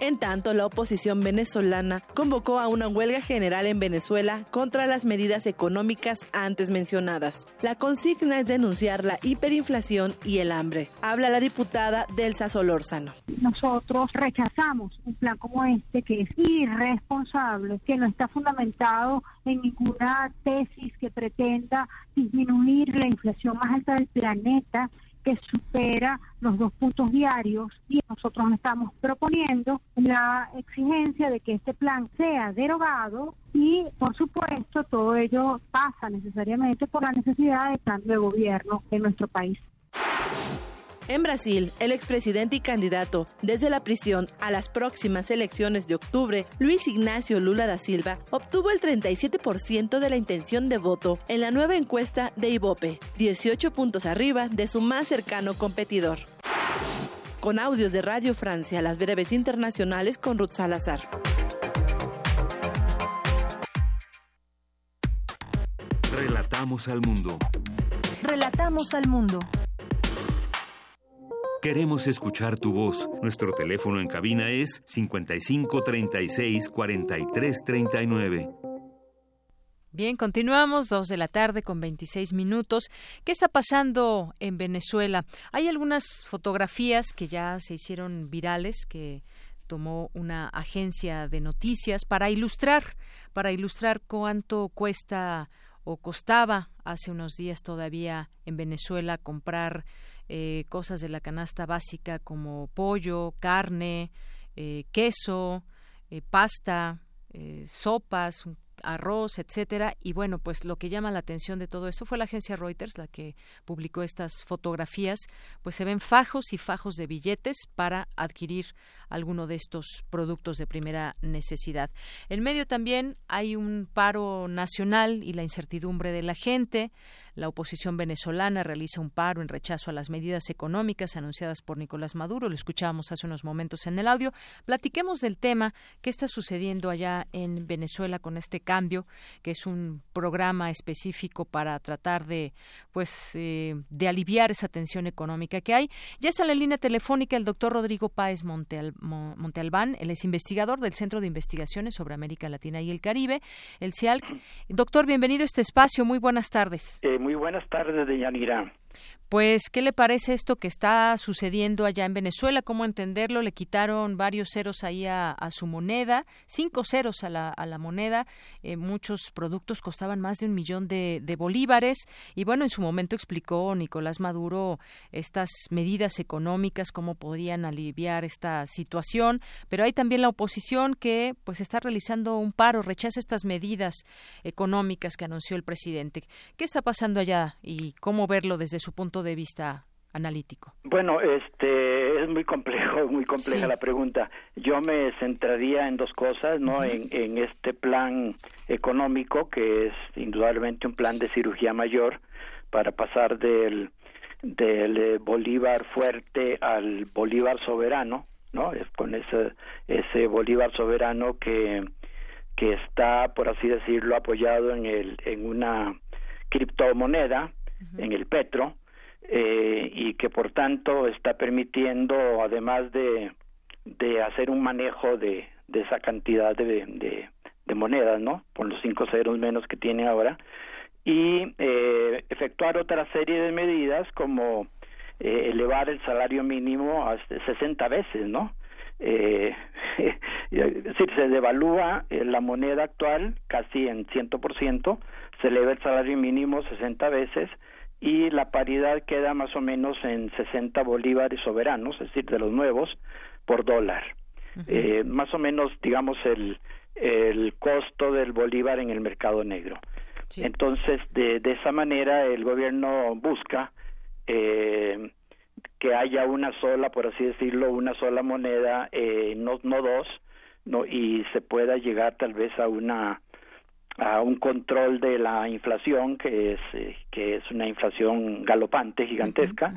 En tanto, la oposición venezolana convocó a una huelga general en Venezuela contra las medidas económicas antes mencionadas. La consigna es denunciar la hiperinflación y el hambre. Habla la diputada Delsa Solórzano. Nosotros rechazamos un plan como este que es irresponsable, que no está fundamentado en ninguna tesis que pretenda disminuir la inflación más alta del planeta que supera los dos puntos diarios y nosotros estamos proponiendo la exigencia de que este plan sea derogado y por supuesto todo ello pasa necesariamente por la necesidad de cambio de gobierno en nuestro país. En Brasil, el expresidente y candidato desde la prisión a las próximas elecciones de octubre, Luis Ignacio Lula da Silva, obtuvo el 37% de la intención de voto en la nueva encuesta de Ibope, 18 puntos arriba de su más cercano competidor. Con audios de Radio Francia, las breves internacionales con Ruth Salazar. Relatamos al mundo. Relatamos al mundo. Queremos escuchar tu voz. Nuestro teléfono en cabina es 55 36 43 39. Bien, continuamos, dos de la tarde con 26 minutos. ¿Qué está pasando en Venezuela? Hay algunas fotografías que ya se hicieron virales, que tomó una agencia de noticias para ilustrar, para ilustrar cuánto cuesta o costaba hace unos días todavía en Venezuela comprar eh, cosas de la canasta básica como pollo, carne, eh, queso, eh, pasta, sopas, arroz, etcétera. Y bueno, pues lo que llama la atención de todo esto fue la agencia Reuters la que publicó estas fotografías. Pues se ven fajos y fajos de billetes para adquirir alguno de estos productos de primera necesidad. En medio también hay un paro nacional y la incertidumbre de la gente. La oposición venezolana realiza un paro en rechazo a las medidas económicas anunciadas por Nicolás Maduro. Lo escuchábamos hace unos momentos en el audio. Platiquemos del tema, qué está sucediendo allá en Venezuela con este cambio, que es un programa específico para tratar de, pues, eh, de aliviar esa tensión económica que hay. Ya está en la línea telefónica el doctor Rodrigo Páez Montealbán. Él es investigador del Centro de Investigaciones sobre América Latina y el Caribe, el CIALC. Doctor, bienvenido a este espacio. Muy buenas tardes. Eh, muy buenas tardes, Deyanira. Pues, ¿qué le parece esto que está sucediendo allá en Venezuela? ¿Cómo entenderlo? Le quitaron varios ceros ahí a, su moneda, cinco ceros a la, a la moneda. Eh, muchos productos costaban más de un millón de, bolívares. Y bueno, en su momento explicó Nicolás Maduro estas medidas económicas, cómo podían aliviar esta situación. Pero hay también la oposición que pues está realizando un paro, rechaza estas medidas económicas que anunció el presidente. ¿Qué está pasando allá y cómo verlo desde su punto de vista analítico? Bueno, este es muy complejo, muy compleja la pregunta. Yo me centraría en dos cosas, ¿no? en, en este plan económico que es indudablemente un plan de cirugía mayor para pasar del del eh, Bolívar fuerte al Bolívar soberano, ¿no? Es con ese ese Bolívar soberano que que está, por así decirlo, apoyado en el en una criptomoneda, en el petro, eh, y que por tanto está permitiendo, además de, de hacer un manejo de, de esa cantidad de, de, monedas, ¿no? Por los cinco ceros menos que tiene ahora, y eh, efectuar otra serie de medidas como eh, elevar el salario mínimo a 60 veces, ¿no? Eh, es decir, se devalúa eh, la moneda actual casi en ciento por ciento, se eleva el salario mínimo 60 veces y la paridad queda más o menos en 60 bolívares soberanos, es decir, de los nuevos, por dólar. eh, más o menos, digamos, el, el costo del bolívar en el mercado negro. Entonces, de, de esa manera, el gobierno busca eh, que haya una sola, por así decirlo, una sola moneda, eh, no, no dos, no y se pueda llegar tal vez a una a un control de la inflación que es eh, que es una inflación galopante gigantesca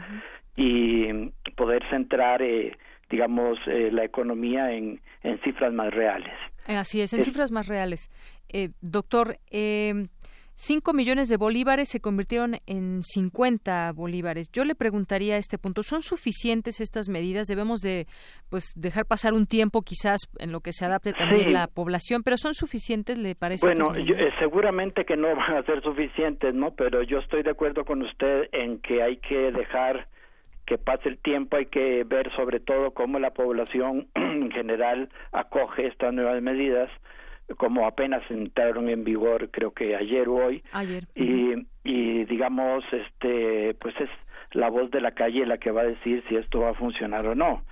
y poder centrar eh, digamos eh, la economía en, en cifras más reales. Así es en cifras más reales. Doctor eh, 5 millones de bolívares se convirtieron en 50 bolívares. Yo le preguntaría a este punto, ¿son suficientes estas medidas? Debemos de pues dejar pasar un tiempo quizás en lo que se adapte también la población, pero ¿son suficientes le parece? Bueno, eh, seguramente que no van a ser suficientes, ¿no? Pero yo estoy de acuerdo con usted en que hay que dejar que pase el tiempo, hay que ver sobre todo cómo la población en general acoge estas nuevas medidas como apenas entraron en vigor creo que ayer o hoy. Ayer. y y digamos este pues es la voz de la calle la que va a decir si esto va a funcionar o no.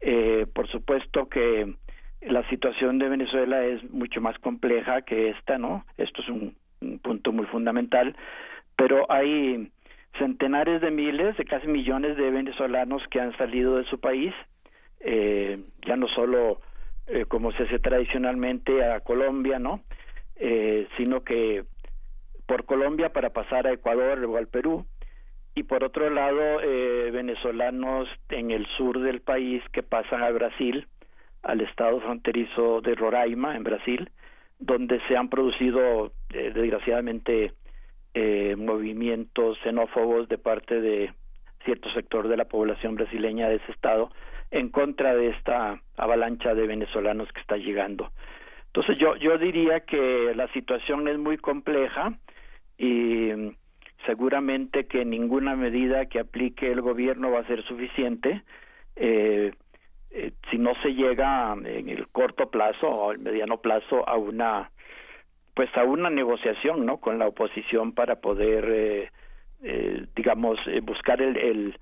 Eh, por supuesto que la situación de Venezuela es mucho más compleja que esta no esto es un, un punto muy fundamental pero hay centenares de miles de casi millones de venezolanos que han salido de su país eh, ya no solo eh, como se hace tradicionalmente a Colombia, ¿no? Eh, sino que por Colombia para pasar a Ecuador o al Perú y por otro lado eh, venezolanos en el sur del país que pasan a Brasil, al estado fronterizo de Roraima en Brasil, donde se han producido eh, desgraciadamente eh, movimientos xenófobos de parte de cierto sector de la población brasileña de ese estado en contra de esta avalancha de venezolanos que está llegando. Entonces yo yo diría que la situación es muy compleja y seguramente que ninguna medida que aplique el gobierno va a ser suficiente eh, eh, si no se llega en el corto plazo o el mediano plazo a una pues a una negociación no con la oposición para poder eh, eh, digamos eh, buscar el, el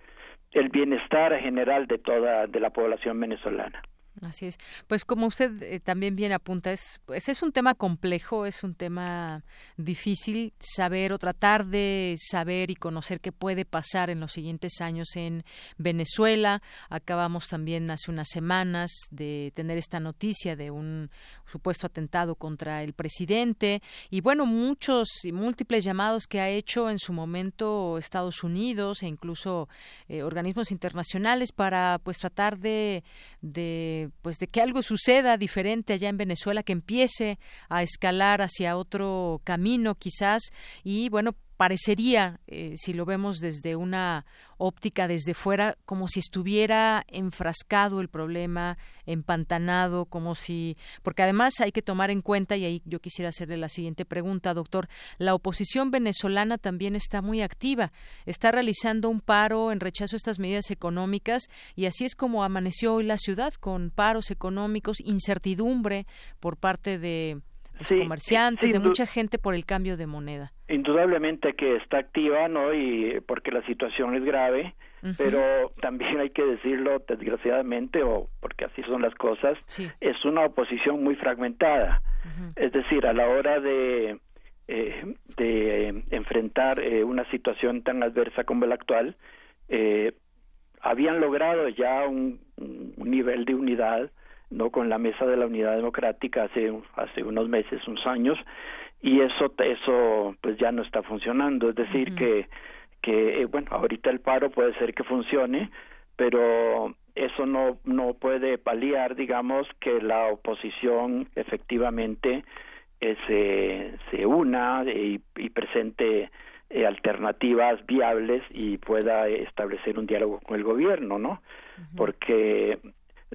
el bienestar general de toda de la población venezolana. Así es. Pues como usted eh, también bien apunta, es, pues es un tema complejo, es un tema difícil saber o tratar de saber y conocer qué puede pasar en los siguientes años en Venezuela. Acabamos también hace unas semanas de tener esta noticia de un supuesto atentado contra el presidente y bueno, muchos y múltiples llamados que ha hecho en su momento Estados Unidos e incluso eh, organismos internacionales para pues tratar de, de pues de que algo suceda diferente allá en Venezuela, que empiece a escalar hacia otro camino quizás. Y bueno, parecería, eh, si lo vemos desde una óptica desde fuera, como si estuviera enfrascado el problema, empantanado, como si, porque además hay que tomar en cuenta, y ahí yo quisiera hacerle la siguiente pregunta, doctor, la oposición venezolana también está muy activa, está realizando un paro en rechazo a estas medidas económicas, y así es como amaneció hoy la ciudad, con paros económicos, incertidumbre por parte de pues, comerciantes, de mucha gente por el cambio de moneda. Indudablemente que está activa, ¿no? Y porque la situación es grave, pero también hay que decirlo desgraciadamente, o porque así son las cosas, es una oposición muy fragmentada. Es decir, a la hora de, eh, de enfrentar eh, una situación tan adversa como la actual, eh, habían logrado ya un, un nivel de unidad no con la mesa de la unidad democrática hace hace unos meses unos años y eso eso pues ya no está funcionando. Es decir que que eh, bueno ahorita el paro puede ser que funcione pero eso no no puede paliar digamos que la oposición efectivamente eh, se se una y, y presente eh, alternativas viables y pueda establecer un diálogo con el gobierno no porque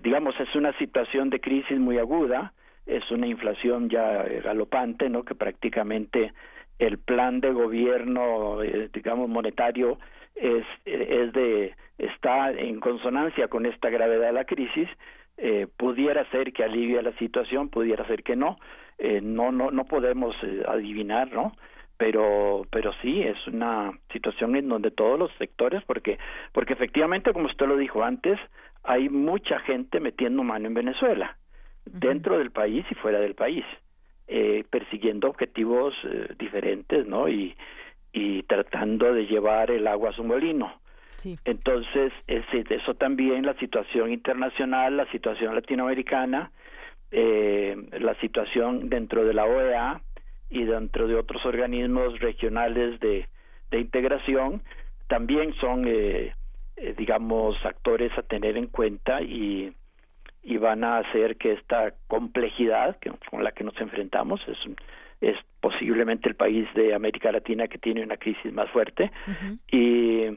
digamos, es una situación de crisis muy aguda, es una inflación ya galopante, ¿no? Que prácticamente el plan de gobierno, eh, digamos, monetario es, es de está en consonancia con esta gravedad de la crisis. Eh, pudiera ser que alivie la situación, pudiera ser que no. Eh, no, no, no podemos adivinar, ¿no? pero pero sí es una situación en donde todos los sectores porque porque efectivamente como usted lo dijo antes hay mucha gente metiendo mano en Venezuela dentro del país y fuera del país eh, persiguiendo objetivos eh, diferentes no y y tratando de llevar el agua a su molino. Entonces eso también la situación internacional la situación latinoamericana eh, la situación dentro de la OEA y dentro de otros organismos regionales de, de integración también son eh, eh, digamos actores a tener en cuenta y, y van a hacer que esta complejidad que, con la que nos enfrentamos es es posiblemente el país de América Latina que tiene una crisis más fuerte y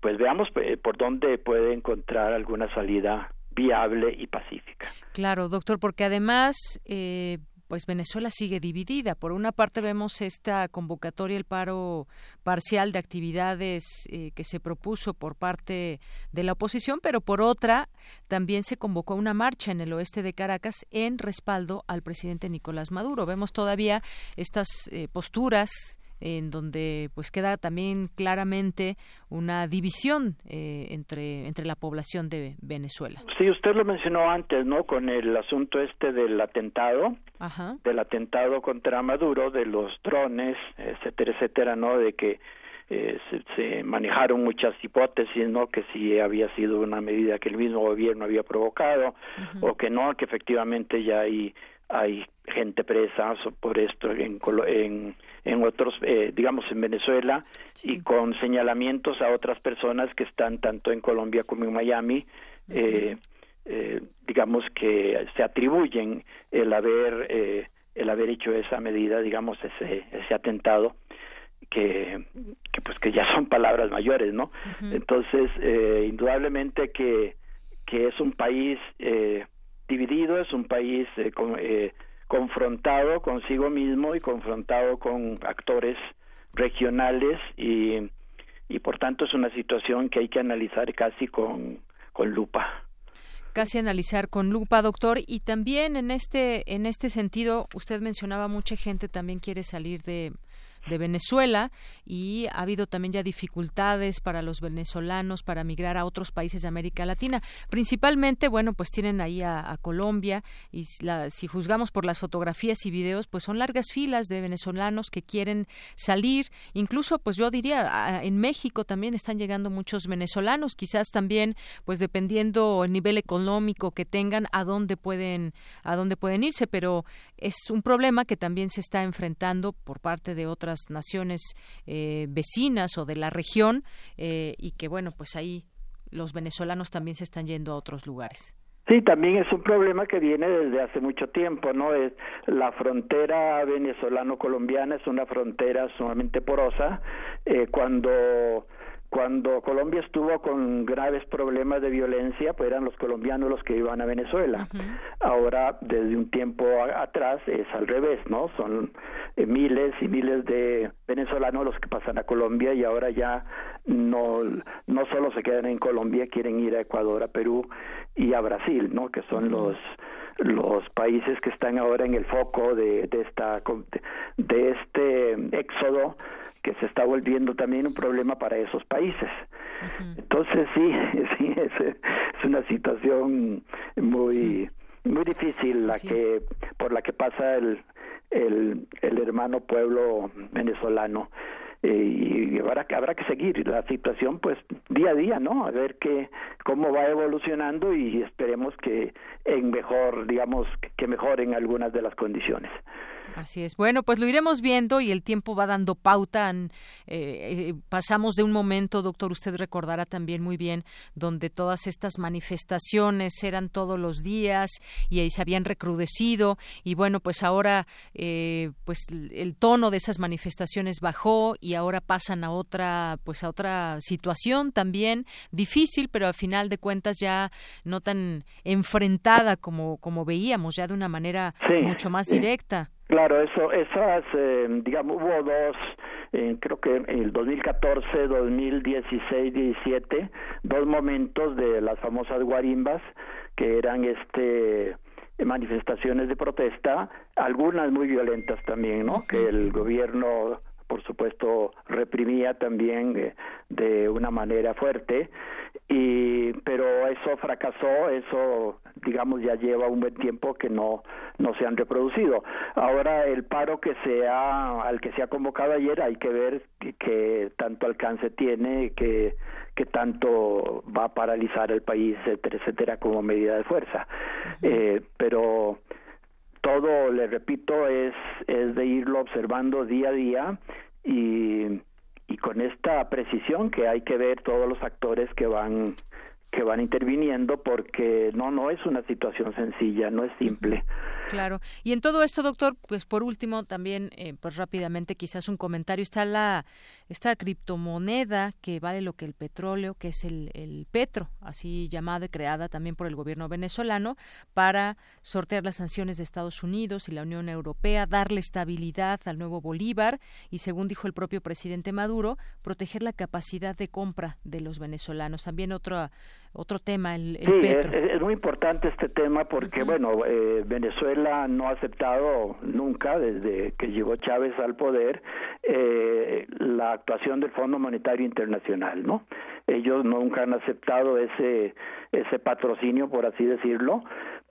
pues veamos eh, por dónde puede encontrar alguna salida viable y pacífica. Claro, doctor, porque además eh, pues Venezuela sigue dividida. Por una parte vemos esta convocatoria, el paro parcial de actividades eh, que se propuso por parte de la oposición, pero por otra también se convocó una marcha en el oeste de Caracas en respaldo al presidente Nicolás Maduro. Vemos todavía estas eh, posturas en donde pues queda también claramente una división eh, entre entre la población de Venezuela. Sí, usted lo mencionó antes, ¿no? Con el asunto este del atentado, del atentado contra Maduro, de los drones, etcétera, etcétera, ¿no? De que eh, se, manejaron muchas hipótesis, ¿no? Que si había sido una medida que el mismo gobierno había provocado o que no, que efectivamente ya hay hay gente presa por esto en, en, en otros, eh, digamos, en Venezuela y con señalamientos a otras personas que están tanto en Colombia como en Miami, eh, eh, digamos que se atribuyen el haber eh, el haber hecho esa medida, digamos, ese ese atentado que, que pues que ya son palabras mayores, ¿no? Entonces, eh, indudablemente que que es un país eh, dividido, es un país eh, eh, confrontado consigo mismo y confrontado con actores regionales y, y por tanto es una situación que hay que analizar casi con, con lupa casi analizar con lupa, doctor. Y también en este, en este sentido, usted mencionaba mucha gente también quiere salir de, de Venezuela y ha habido también ya dificultades para los venezolanos para migrar a otros países de América Latina. Principalmente, bueno, pues tienen ahí a, Colombia y si juzgamos por las fotografías y videos, pues son largas filas de venezolanos que quieren salir. Incluso, pues yo diría, en México también están llegando muchos venezolanos, quizás también, pues dependiendo el nivel económico que tengan, a dónde pueden, a dónde pueden irse, pero es un problema que también se está enfrentando por parte de otras naciones eh, vecinas o de la región eh, y que bueno pues ahí los venezolanos también se están yendo a otros lugares. Sí, también es un problema que viene desde hace mucho tiempo, ¿no? Es la frontera venezolano-colombiana es una frontera sumamente porosa. Eh, cuando cuando Colombia estuvo con graves problemas de violencia, pues eran los colombianos los que iban a Venezuela. Ahora, desde un tiempo atrás, es al revés, ¿no? Son eh, miles y miles de venezolanos los que pasan a Colombia y ahora ya no, no solo se quedan en Colombia, quieren ir a Ecuador, a Perú y a Brasil, ¿no? Que son los los países que están ahora en el foco de, de esta de este éxodo que se está volviendo también un problema para esos países. Entonces sí, sí es, una situación muy muy difícil la que por la que pasa el, el, el hermano pueblo venezolano y habrá, habrá que seguir la situación pues día a día, ¿no? A ver qué cómo va evolucionando y esperemos que en mejor, digamos, que mejoren algunas de las condiciones. Así es. Bueno, pues lo iremos viendo y el tiempo va dando pauta. Eh, eh, pasamos de un momento, doctor, usted recordará también muy bien, donde todas estas manifestaciones eran todos los días y ahí se habían recrudecido y bueno, pues ahora eh, pues el tono de esas manifestaciones bajó y ahora pasan a otra pues a otra situación también difícil, pero al final de cuentas ya no tan enfrentada como como veíamos, ya de una manera mucho más directa. Claro, eso, esas, eh, digamos, hubo dos, eh, creo que en el 2014, 2016, 17, dos momentos de las famosas guarimbas, que eran este manifestaciones de protesta, algunas muy violentas también, ¿no? Que el gobierno por supuesto reprimía también de una manera fuerte y pero eso fracasó eso digamos ya lleva un buen tiempo que no no se han reproducido. Ahora el paro que se ha al que se ha convocado ayer hay que ver que, tanto alcance tiene que que tanto va a paralizar el país etcétera etcétera como medida de fuerza. Eh, pero todo le repito es es de irlo observando día a día y y con esta precisión que hay que ver todos los actores que van que van interviniendo porque no no es una situación sencilla no es simple. Claro. Y en todo esto doctor pues por último también eh, pues rápidamente quizás un comentario. Está la esta criptomoneda que vale lo que el petróleo, que es el, el petro, así llamada y creada también por el gobierno venezolano, para sortear las sanciones de Estados Unidos y la Unión Europea, darle estabilidad al nuevo Bolívar y, según dijo el propio presidente Maduro, proteger la capacidad de compra de los venezolanos. También otro otro tema, el, sí, Es, muy importante este tema porque, bueno, eh, Venezuela no ha aceptado nunca, desde que llegó Chávez al poder, eh, la actuación del Fondo Monetario Internacional, ¿no? Ellos nunca han aceptado ese, ese patrocinio, por así decirlo,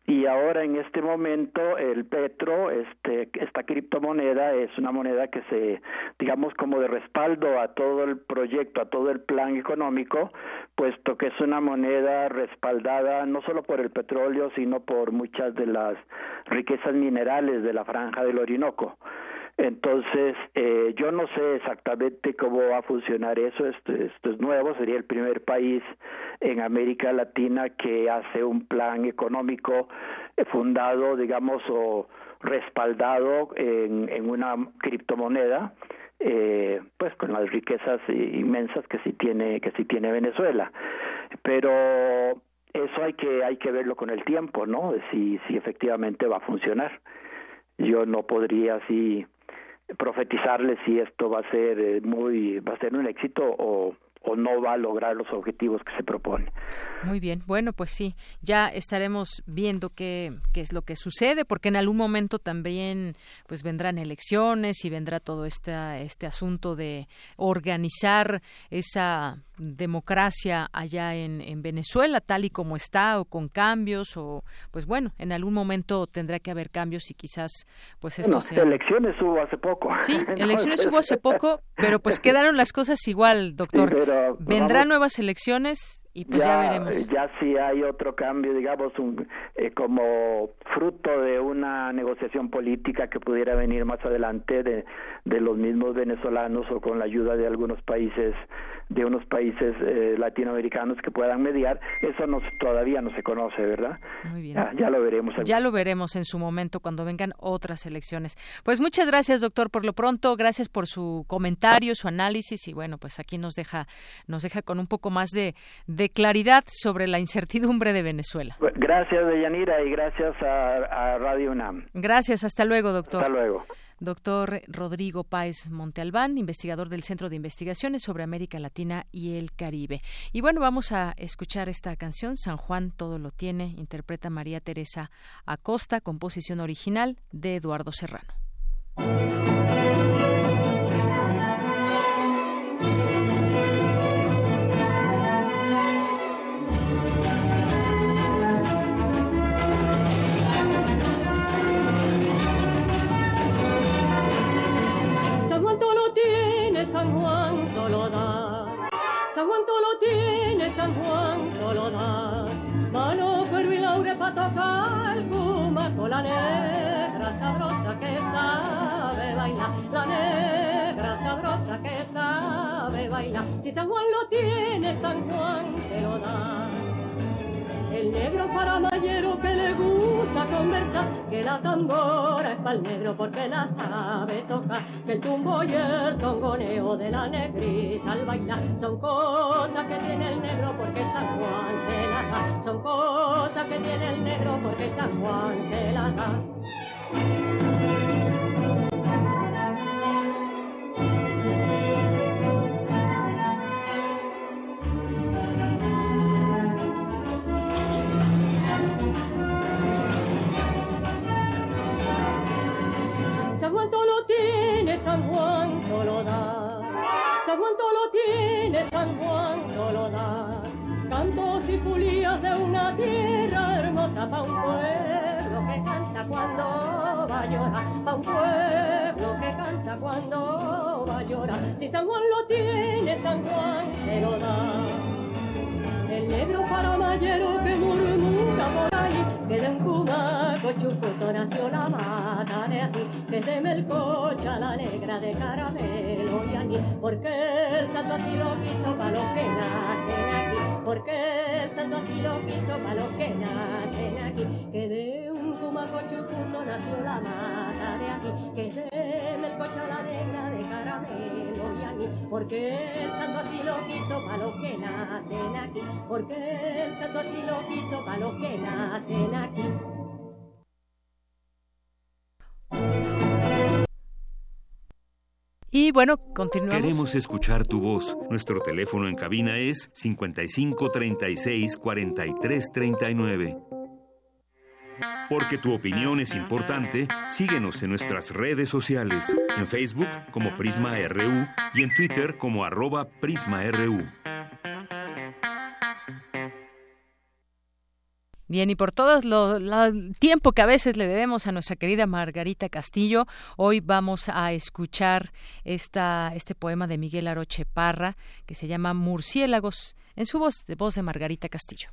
y ahora en este momento el petro este esta criptomoneda es una moneda que se digamos como de respaldo a todo el proyecto a todo el plan económico puesto que es una moneda respaldada no solo por el petróleo sino por muchas de las riquezas minerales de la franja del Orinoco entonces, eh, yo no sé exactamente cómo va a funcionar eso, esto, es nuevo, sería el primer país en América Latina que hace un plan económico eh, fundado, digamos, o respaldado en, en una criptomoneda, eh, pues con las riquezas inmensas que sí tiene que sí tiene Venezuela. Pero eso hay que hay que verlo con el tiempo, ¿no? Si si efectivamente va a funcionar. Yo no podría así profetizarle si esto va a ser eh, muy va a ser un éxito o o no va a lograr los objetivos que se propone. Muy bien, bueno, pues sí, ya estaremos viendo qué, qué es lo que sucede, porque en algún momento también pues vendrán elecciones y vendrá todo este, este asunto de organizar esa democracia allá en, en Venezuela, tal y como está, o con cambios, o pues bueno, en algún momento tendrá que haber cambios y quizás pues esto bueno, elecciones hubo hace poco. Sí, elecciones hubo hace poco, pero pues quedaron las cosas igual, doctor. Vendrán nuevas elecciones y pues ya, veremos. Ya si hay otro cambio, digamos, un, eh, como fruto de una negociación política que pudiera venir más adelante de, de los mismos venezolanos o con la ayuda de algunos países de unos países eh, latinoamericanos que puedan mediar, eso no, todavía no se conoce, ¿verdad? Muy bien. Ya, lo veremos. Ya lo veremos en su momento cuando vengan otras elecciones. Pues muchas gracias, doctor, por lo pronto. Gracias por su comentario, su análisis y bueno, pues aquí nos deja nos deja con un poco más de, de claridad sobre la incertidumbre de Venezuela. Gracias, Deyanira, y gracias a, a Radio UNAM. Gracias, hasta luego, doctor. Hasta luego doctor Rodrigo Páez Montealbán, investigador del Centro de Investigaciones sobre América Latina y el Caribe. Y bueno, vamos a escuchar esta canción, San Juan todo lo tiene, interpreta María Teresa Acosta, composición original de Eduardo Serrano. Tocar el con la negra sabrosa que sabe bailar. La negra sabrosa que sabe bailar. Si San Juan lo tiene, San Juan te lo da. El negro para mayero que le gusta conversar, que la tambora es para el negro porque la sabe tocar, que el tumbo y el tongoneo de la negrita al bailar son cosas que tiene el negro porque San Juan se la da, son cosas que tiene el negro porque San Juan se la da. Todo lo tiene, San Juan todo lo da. Cantos y pulías de una tierra hermosa pa' un pueblo que canta cuando va a llorar, pa' un pueblo que canta cuando va a llorar. Si San Juan lo tiene, San Juan te lo da el negro paramayero que murmura por ahí, que de un cumaco chucuto nació la mata de aquí, que de melcocha la negra de caramelo y aquí, porque el santo así lo quiso para los que nacen aquí, porque el santo así lo quiso para los que nacen aquí, que de un cumaco chucuto nació la mata de aquí, que de melcocha la negra de caramelo y aquí, porque el santo así lo quiso para los que nacen aquí, porque el santo así lo quiso para los que nacen aquí. Y bueno, continuamos. Queremos escuchar tu voz. Nuestro teléfono en cabina es 55 36 43 39. Porque tu opinión es importante, síguenos en nuestras redes sociales, en Facebook como Prisma RU y en Twitter como arroba PrismaRU. Bien, y por todo el tiempo que a veces le debemos a nuestra querida Margarita Castillo, hoy vamos a escuchar esta, este poema de Miguel Aroche Parra que se llama Murciélagos, en su voz de voz de Margarita Castillo.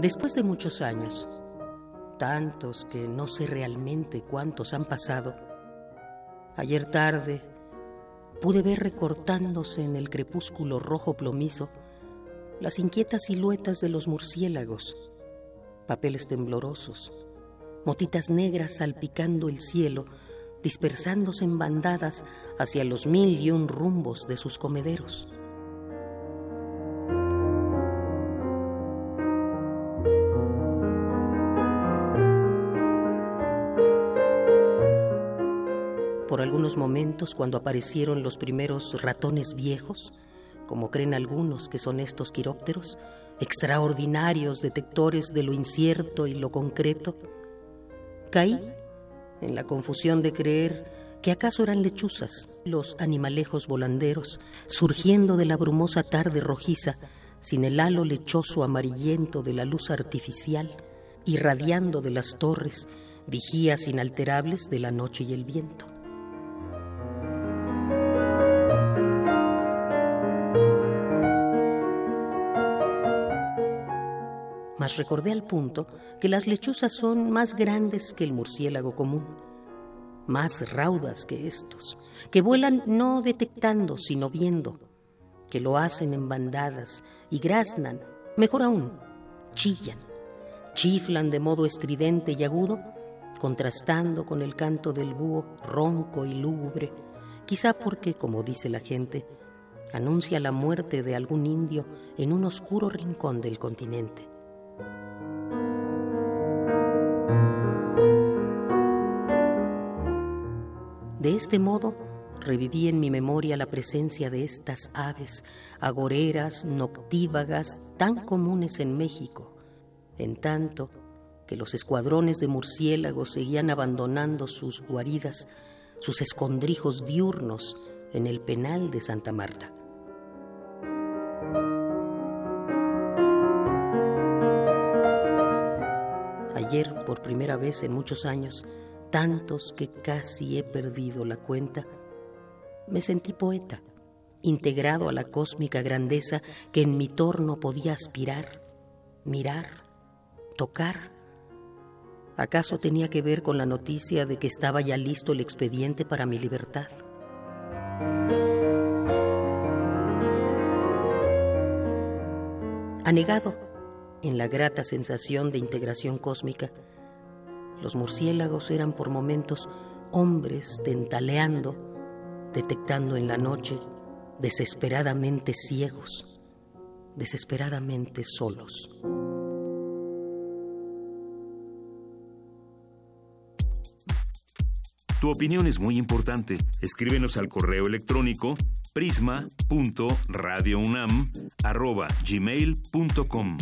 Después de muchos años, tantos que no sé realmente cuántos han pasado, ayer tarde pude ver recortándose en el crepúsculo rojo plomizo las inquietas siluetas de los murciélagos, papeles temblorosos, motitas negras salpicando el cielo, dispersándose en bandadas hacia los mil y un rumbos de sus comederos. Por algunos momentos cuando aparecieron los primeros ratones viejos, como creen algunos que son estos quirópteros, extraordinarios detectores de lo incierto y lo concreto, caí en la confusión de creer que acaso eran lechuzas, los animalejos volanderos, surgiendo de la brumosa tarde rojiza, sin el halo lechoso amarillento de la luz artificial, irradiando de las torres, vigías inalterables de la noche y el viento. Recordé al punto que las lechuzas son más grandes que el murciélago común, más raudas que estos, que vuelan no detectando sino viendo, que lo hacen en bandadas y graznan, mejor aún, chillan, chiflan de modo estridente y agudo, contrastando con el canto del búho ronco y lúgubre, quizá porque, como dice la gente, anuncia la muerte de algún indio en un oscuro rincón del continente. De este modo, reviví en mi memoria la presencia de estas aves agoreras, noctívagas, tan comunes en México, en tanto que los escuadrones de murciélagos seguían abandonando sus guaridas, sus escondrijos diurnos en el penal de Santa Marta. Ayer, por primera vez en muchos años, tantos que casi he perdido la cuenta, me sentí poeta, integrado a la cósmica grandeza que en mi torno podía aspirar, mirar, tocar. ¿Acaso tenía que ver con la noticia de que estaba ya listo el expediente para mi libertad? Anegado en la grata sensación de integración cósmica, los murciélagos eran por momentos hombres tentaleando, detectando en la noche, desesperadamente ciegos, desesperadamente solos. Tu opinión es muy importante. Escríbenos al correo electrónico prisma.radiounam@gmail.com.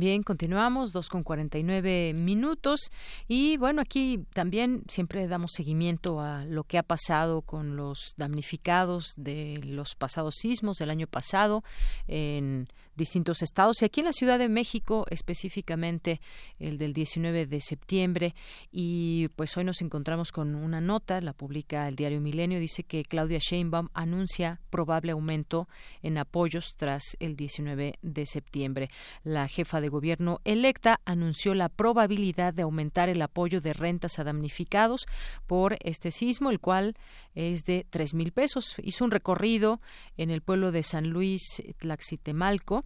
Bien, continuamos, dos con 49 minutos. Y bueno, aquí también siempre damos seguimiento a lo que ha pasado con los damnificados de los pasados sismos del año pasado en distintos estados y aquí en la Ciudad de México específicamente el del 19 de septiembre y pues hoy nos encontramos con una nota, la publica el diario Milenio, dice que Claudia Sheinbaum anuncia probable aumento en apoyos tras el 19 de septiembre. La jefa de gobierno electa anunció la probabilidad de aumentar el apoyo de rentas a damnificados por este sismo, el cual es de tres mil pesos. Hizo un recorrido en el pueblo de San Luis Tlaxitemalco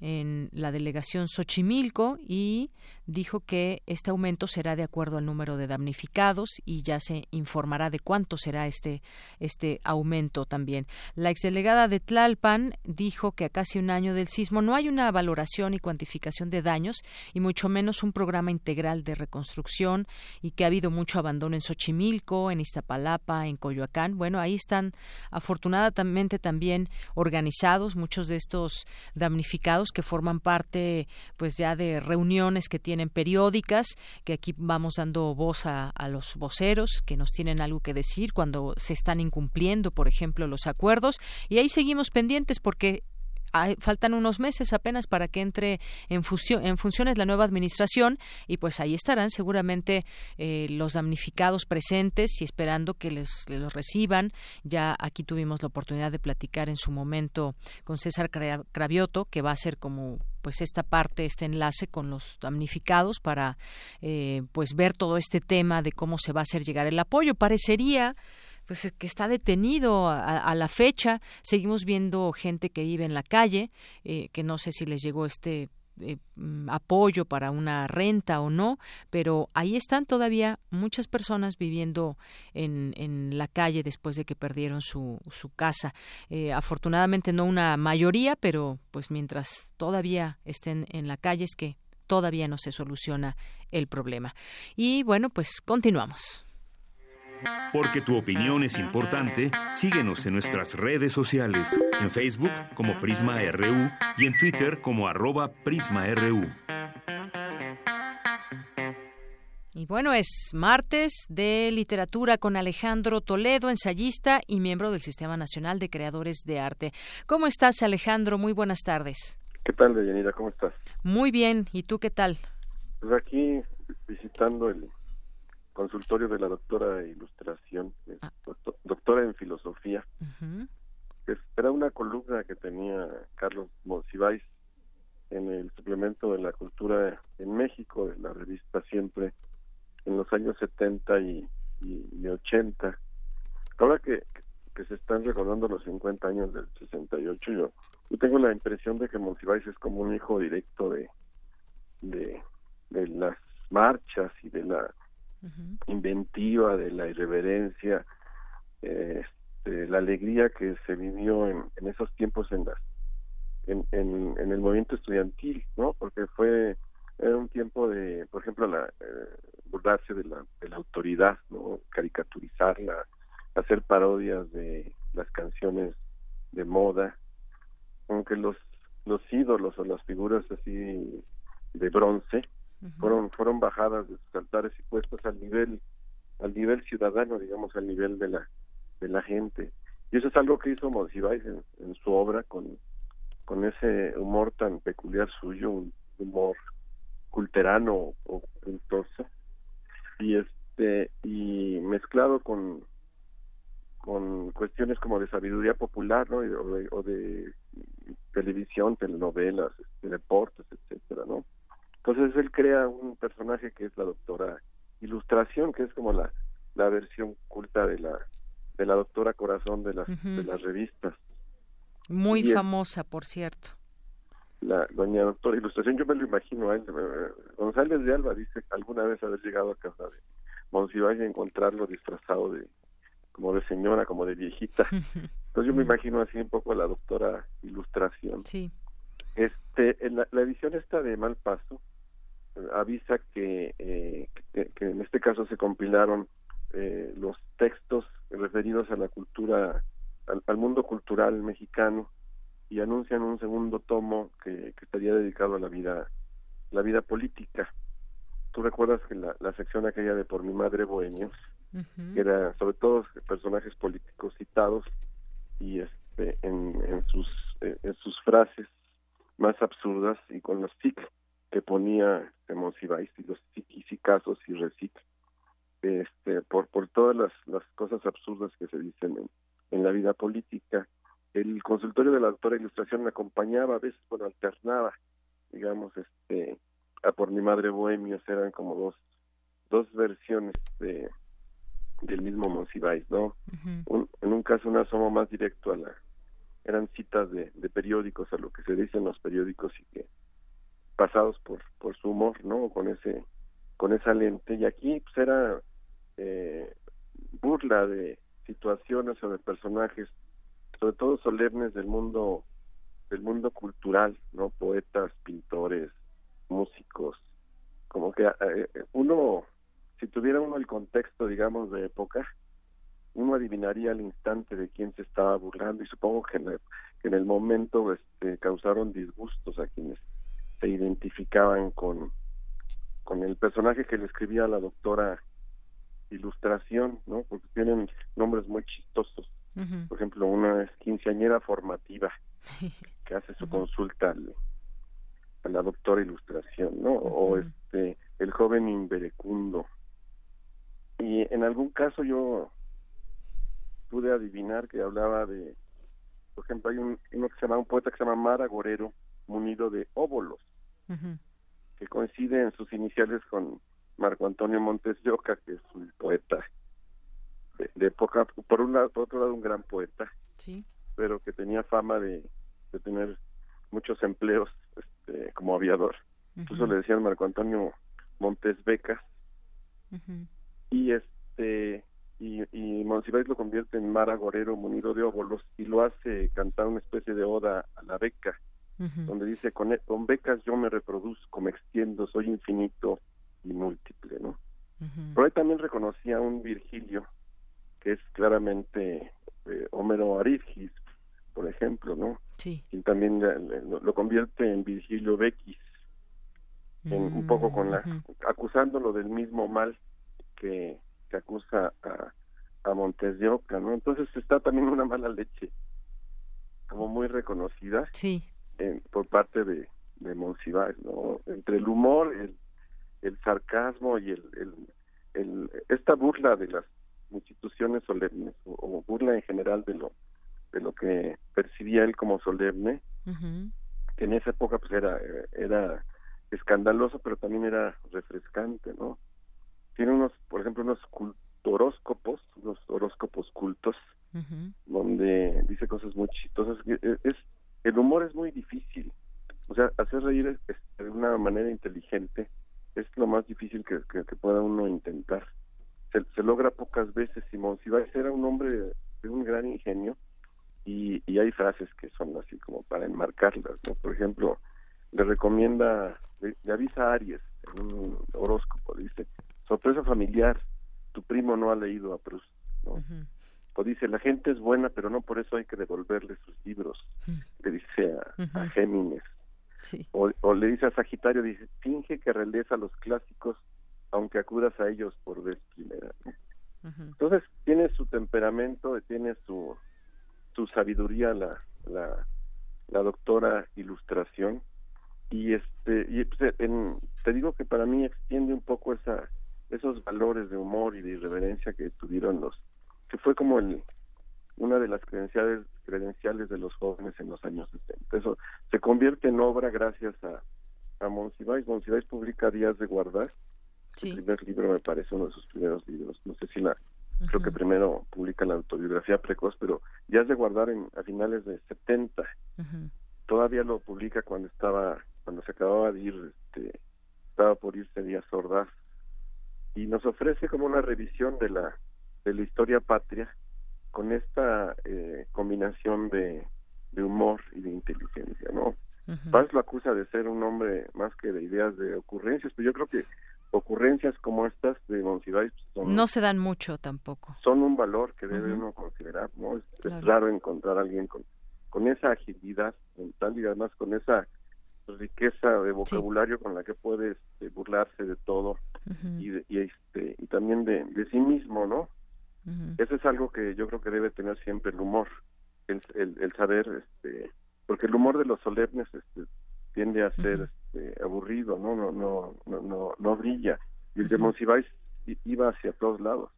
en la delegación Xochimilco y dijo que este aumento será de acuerdo al número de damnificados y ya se informará de cuánto será este, este aumento también. La exdelegada de Tlalpan dijo que a casi un año del sismo no hay una valoración y cuantificación de daños y mucho menos un programa integral de reconstrucción y que ha habido mucho abandono en Xochimilco, en Iztapalapa, en Coyoacán. Bueno, ahí están afortunadamente también organizados muchos de estos damnificados que forman parte pues ya de reuniones que tienen en periódicas, que aquí vamos dando voz a los voceros que nos tienen algo que decir cuando se están incumpliendo, por ejemplo, los acuerdos. Y ahí seguimos pendientes porque faltan unos meses apenas para que entre en, en funciones la nueva administración y pues ahí estarán seguramente eh, los damnificados presentes y esperando que les, los reciban. Ya aquí tuvimos la oportunidad de platicar en su momento con César Cravioto, que va a ser como pues esta parte, este enlace con los damnificados para eh, pues ver todo este tema de cómo se va a hacer llegar el apoyo. Parecería pues que está detenido a, la fecha. Seguimos viendo gente que vive en la calle, eh, que no sé si les llegó este eh, mm, apoyo para una renta o no, pero ahí están todavía muchas personas viviendo en, en la calle después de que perdieron su, su casa. Eh, afortunadamente no una mayoría, pero pues mientras todavía estén en la calle es que todavía no se soluciona el problema. Y bueno, pues continuamos. Porque tu opinión es importante, síguenos en nuestras redes sociales, en Facebook como Prisma RU y en Twitter como arroba PrismaRU. Y bueno, es martes de literatura con Alejandro Toledo, ensayista y miembro del Sistema Nacional de Creadores de Arte. ¿Cómo estás, Alejandro? Muy buenas tardes. ¿Qué tal, Deyanira? ¿Cómo estás? Muy bien. ¿Y tú qué tal? Pues aquí visitando el consultorio de la doctora de Ilustración, ah. doctora en Filosofía. Era una columna que tenía Carlos Monsiváis en el suplemento de la cultura en México, de la revista Siempre, en los años 70 y, y, 80. Ahora que, que, se están recordando los 50 años del 68, yo, yo tengo la impresión de que Monsiváis es como un hijo directo de, de, de las marchas y de la inventiva, de la irreverencia, este, la alegría que se vivió en, esos tiempos en las en, el movimiento estudiantil, ¿no? Porque fue un tiempo de, por ejemplo, la eh, burlarse de la, de la autoridad, ¿no? Caricaturizarla, hacer parodias de las canciones de moda, aunque los los ídolos o las figuras así de bronce fueron fueron bajadas de sus altares y puestas al nivel al nivel ciudadano digamos al nivel de la de la gente. Y eso es algo que hizo Monsiváis en, su obra con con ese humor tan peculiar suyo un humor culterano o cultoso. Y este y mezclado con con cuestiones como de sabiduría popular ¿no? o, de, o de televisión telenovelas este, deportes etcétera no entonces él crea un personaje que es la doctora Ilustración, que es como la, la versión culta de la de la doctora Corazón de las de las revistas. Muy famosa, por cierto. La doña doctora Ilustración, yo me lo imagino a él. Eh, González de Alba dice alguna vez haber llegado a casa de Monsiváis y encontrarlo disfrazado de como de señora, como de viejita. Entonces yo me imagino así un poco a la doctora Ilustración. Sí. Este, en la, la edición esta de Mal Paso avisa que, eh, que, en este caso se compilaron eh, los textos referidos a la cultura, al, mundo cultural mexicano y anuncian un segundo tomo que, estaría dedicado a la vida, la vida política. Tú recuerdas que la, la sección aquella de Por mi madre Bohemios, que era sobre todo personajes políticos citados y este en, en sus eh, en sus frases más absurdas y con los tic que ponía Monsiváis y los y casos y recit este por por todas las, las cosas absurdas que se dicen en, en la vida política el consultorio de la doctora ilustración me acompañaba a veces bueno alternaba digamos este a por mi madre bohemios eran como dos dos versiones de del mismo Monsiváis no en un caso un asomo más directo a la eran citas de, de periódicos a lo que se dice en los periódicos y que pasados por por su humor no con ese con esa lente. Y aquí pues era eh, burla de situaciones o de personajes sobre todo solemnes del mundo del mundo cultural no poetas pintores músicos. Como que eh, uno si tuviera uno el contexto digamos de época uno adivinaría al instante de quién se estaba burlando y supongo que en el, que en el momento este, causaron disgustos a quienes se identificaban con, con el personaje que le escribía a la doctora Ilustración, ¿no? Porque tienen nombres muy chistosos. Por ejemplo, una es quinceañera formativa, que hace su consulta a la doctora Ilustración, ¿no? O este, el joven inverecundo. Y en algún caso yo pude adivinar que hablaba de, por ejemplo, hay un, uno que se llama, un poeta que se llama Mara Gorero, munido de que coincide en sus iniciales con Marco Antonio Montes de Oca, que es un poeta de, época, por un lado, por otro lado un gran poeta, pero que tenía fama de, de tener muchos empleos este, como aviador. Incluso le decían Marco Antonio Montes Becas. Y este y, y Monsiváis lo convierte en mar agorero munido de óbolos y lo hace cantar una especie de oda a la beca donde dice, con, e, con becas yo me reproduzco, me extiendo, soy infinito y múltiple, ¿no? Pero ahí también reconocía un Virgilio, que es claramente eh, Homero Aridgis, por ejemplo, ¿no? Sí. Y también lo, convierte en Virgilio Bequis, un poco con la, acusándolo del mismo mal que, que acusa a, a Montes de Oca, ¿no? Entonces está también una mala leche, como muy reconocida. Sí por parte de, de Monsiváis, ¿no? Entre el humor, el, el sarcasmo y el, el, esta burla de las instituciones solemnes o, burla en general de lo de lo que percibía él como solemne que en esa época pues era era escandaloso pero también era refrescante no tiene unos por ejemplo unos horóscopos unos horóscopos cultos donde dice cosas muy chistosas es el humor es muy difícil. O sea, hacer reír de una manera inteligente es lo más difícil que, pueda uno intentar. Se, logra pocas veces. Simón Sibáez era un hombre de un gran ingenio y, hay frases que son así como para enmarcarlas. ¿no? Por ejemplo, le recomienda, le, avisa a Aries en un horóscopo, dice, sorpresa familiar, tu primo no ha leído a Proust. ¿no? O dice la gente es buena pero no por eso hay que devolverle sus libros mm. le dice a, Géminis. O, le dice a Sagitario dice finge que a los clásicos aunque acudas a ellos por vez primera entonces tiene su temperamento tiene su su sabiduría la la, la doctora ilustración. Y este y pues, te digo que para mí extiende un poco esa esos valores de humor y de irreverencia que tuvieron los que fue como el, una de las credenciales credenciales de los jóvenes en los años 70. Eso se convierte en obra gracias a, a Monsiváis. Monsiváis publica Días de Guardar. El primer libro me parece uno de sus primeros libros. No sé si la... Creo que primero publica la autobiografía precoz, pero Días de Guardar en, a finales de 70. Todavía lo publica cuando estaba, cuando se acababa de ir, este, estaba por irse Díaz Ordaz. Y nos ofrece como una revisión de la de la historia patria con esta eh, combinación de, de, humor y de inteligencia, ¿no? Paz lo acusa de ser un hombre más que de ideas de ocurrencias, pero yo creo que ocurrencias como estas de Monsiváis pues, no se dan mucho tampoco. Son un valor que debe uno considerar, ¿no? Es, raro encontrar a alguien con, con esa agilidad mental y además con esa riqueza de vocabulario con la que puede este, burlarse de todo y, y, este y también de, de sí mismo, ¿no? Eso es algo que yo creo que debe tener siempre el humor, el, el, saber, este, porque el humor de los solemnes este, tiende a ser este, aburrido, ¿no? No, no, no, no, no brilla. Y el de Monsiváis iba hacia todos lados.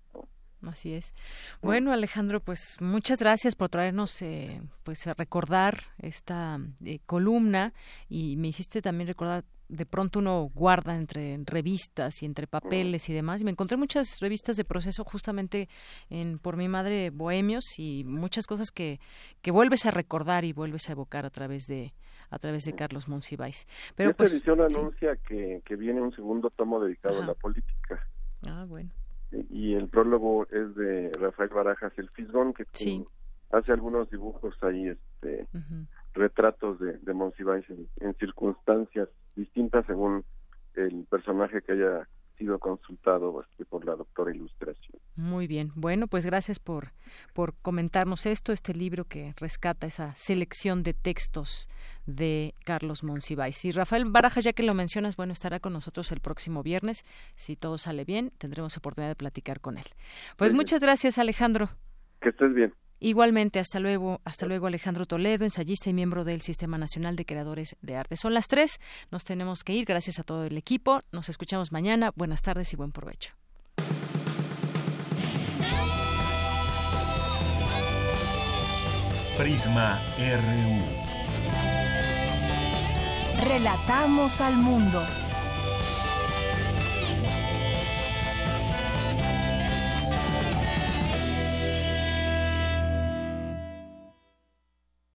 Así es. Bueno, Alejandro, pues muchas gracias por traernos, eh, pues a recordar esta eh, columna y me hiciste también recordar de pronto uno guarda entre revistas y entre papeles y demás. Y me encontré muchas revistas de proceso justamente en por mi madre Bohemios y muchas cosas que, que vuelves a recordar y vuelves a evocar a través de a través de Carlos Monsiváis. Pero Esta pues, edición anuncia que, que viene un segundo tomo dedicado a la política. Ah, bueno. Y el prólogo es de Rafael Barajas el Fisgón, que hace algunos dibujos ahí, este, retratos de, de Monsiváis en circunstancias distintas según el personaje que haya sido consultado este, por la doctora Ilustración. Muy bien. Bueno, pues gracias por, por comentarnos esto, este libro que rescata esa selección de textos de Carlos Monsiváis. Y Rafael Baraja, ya que lo mencionas, bueno, estará con nosotros el próximo viernes. Si todo sale bien, tendremos oportunidad de platicar con él. Pues muchas gracias, Alejandro. Que estés bien. Igualmente, hasta luego, hasta luego Alejandro Toledo, ensayista y miembro del Sistema Nacional de Creadores de Arte. Son las tres, nos tenemos que ir, gracias a todo el equipo, nos escuchamos mañana, buenas tardes y buen provecho. Prisma RU. Relatamos al mundo.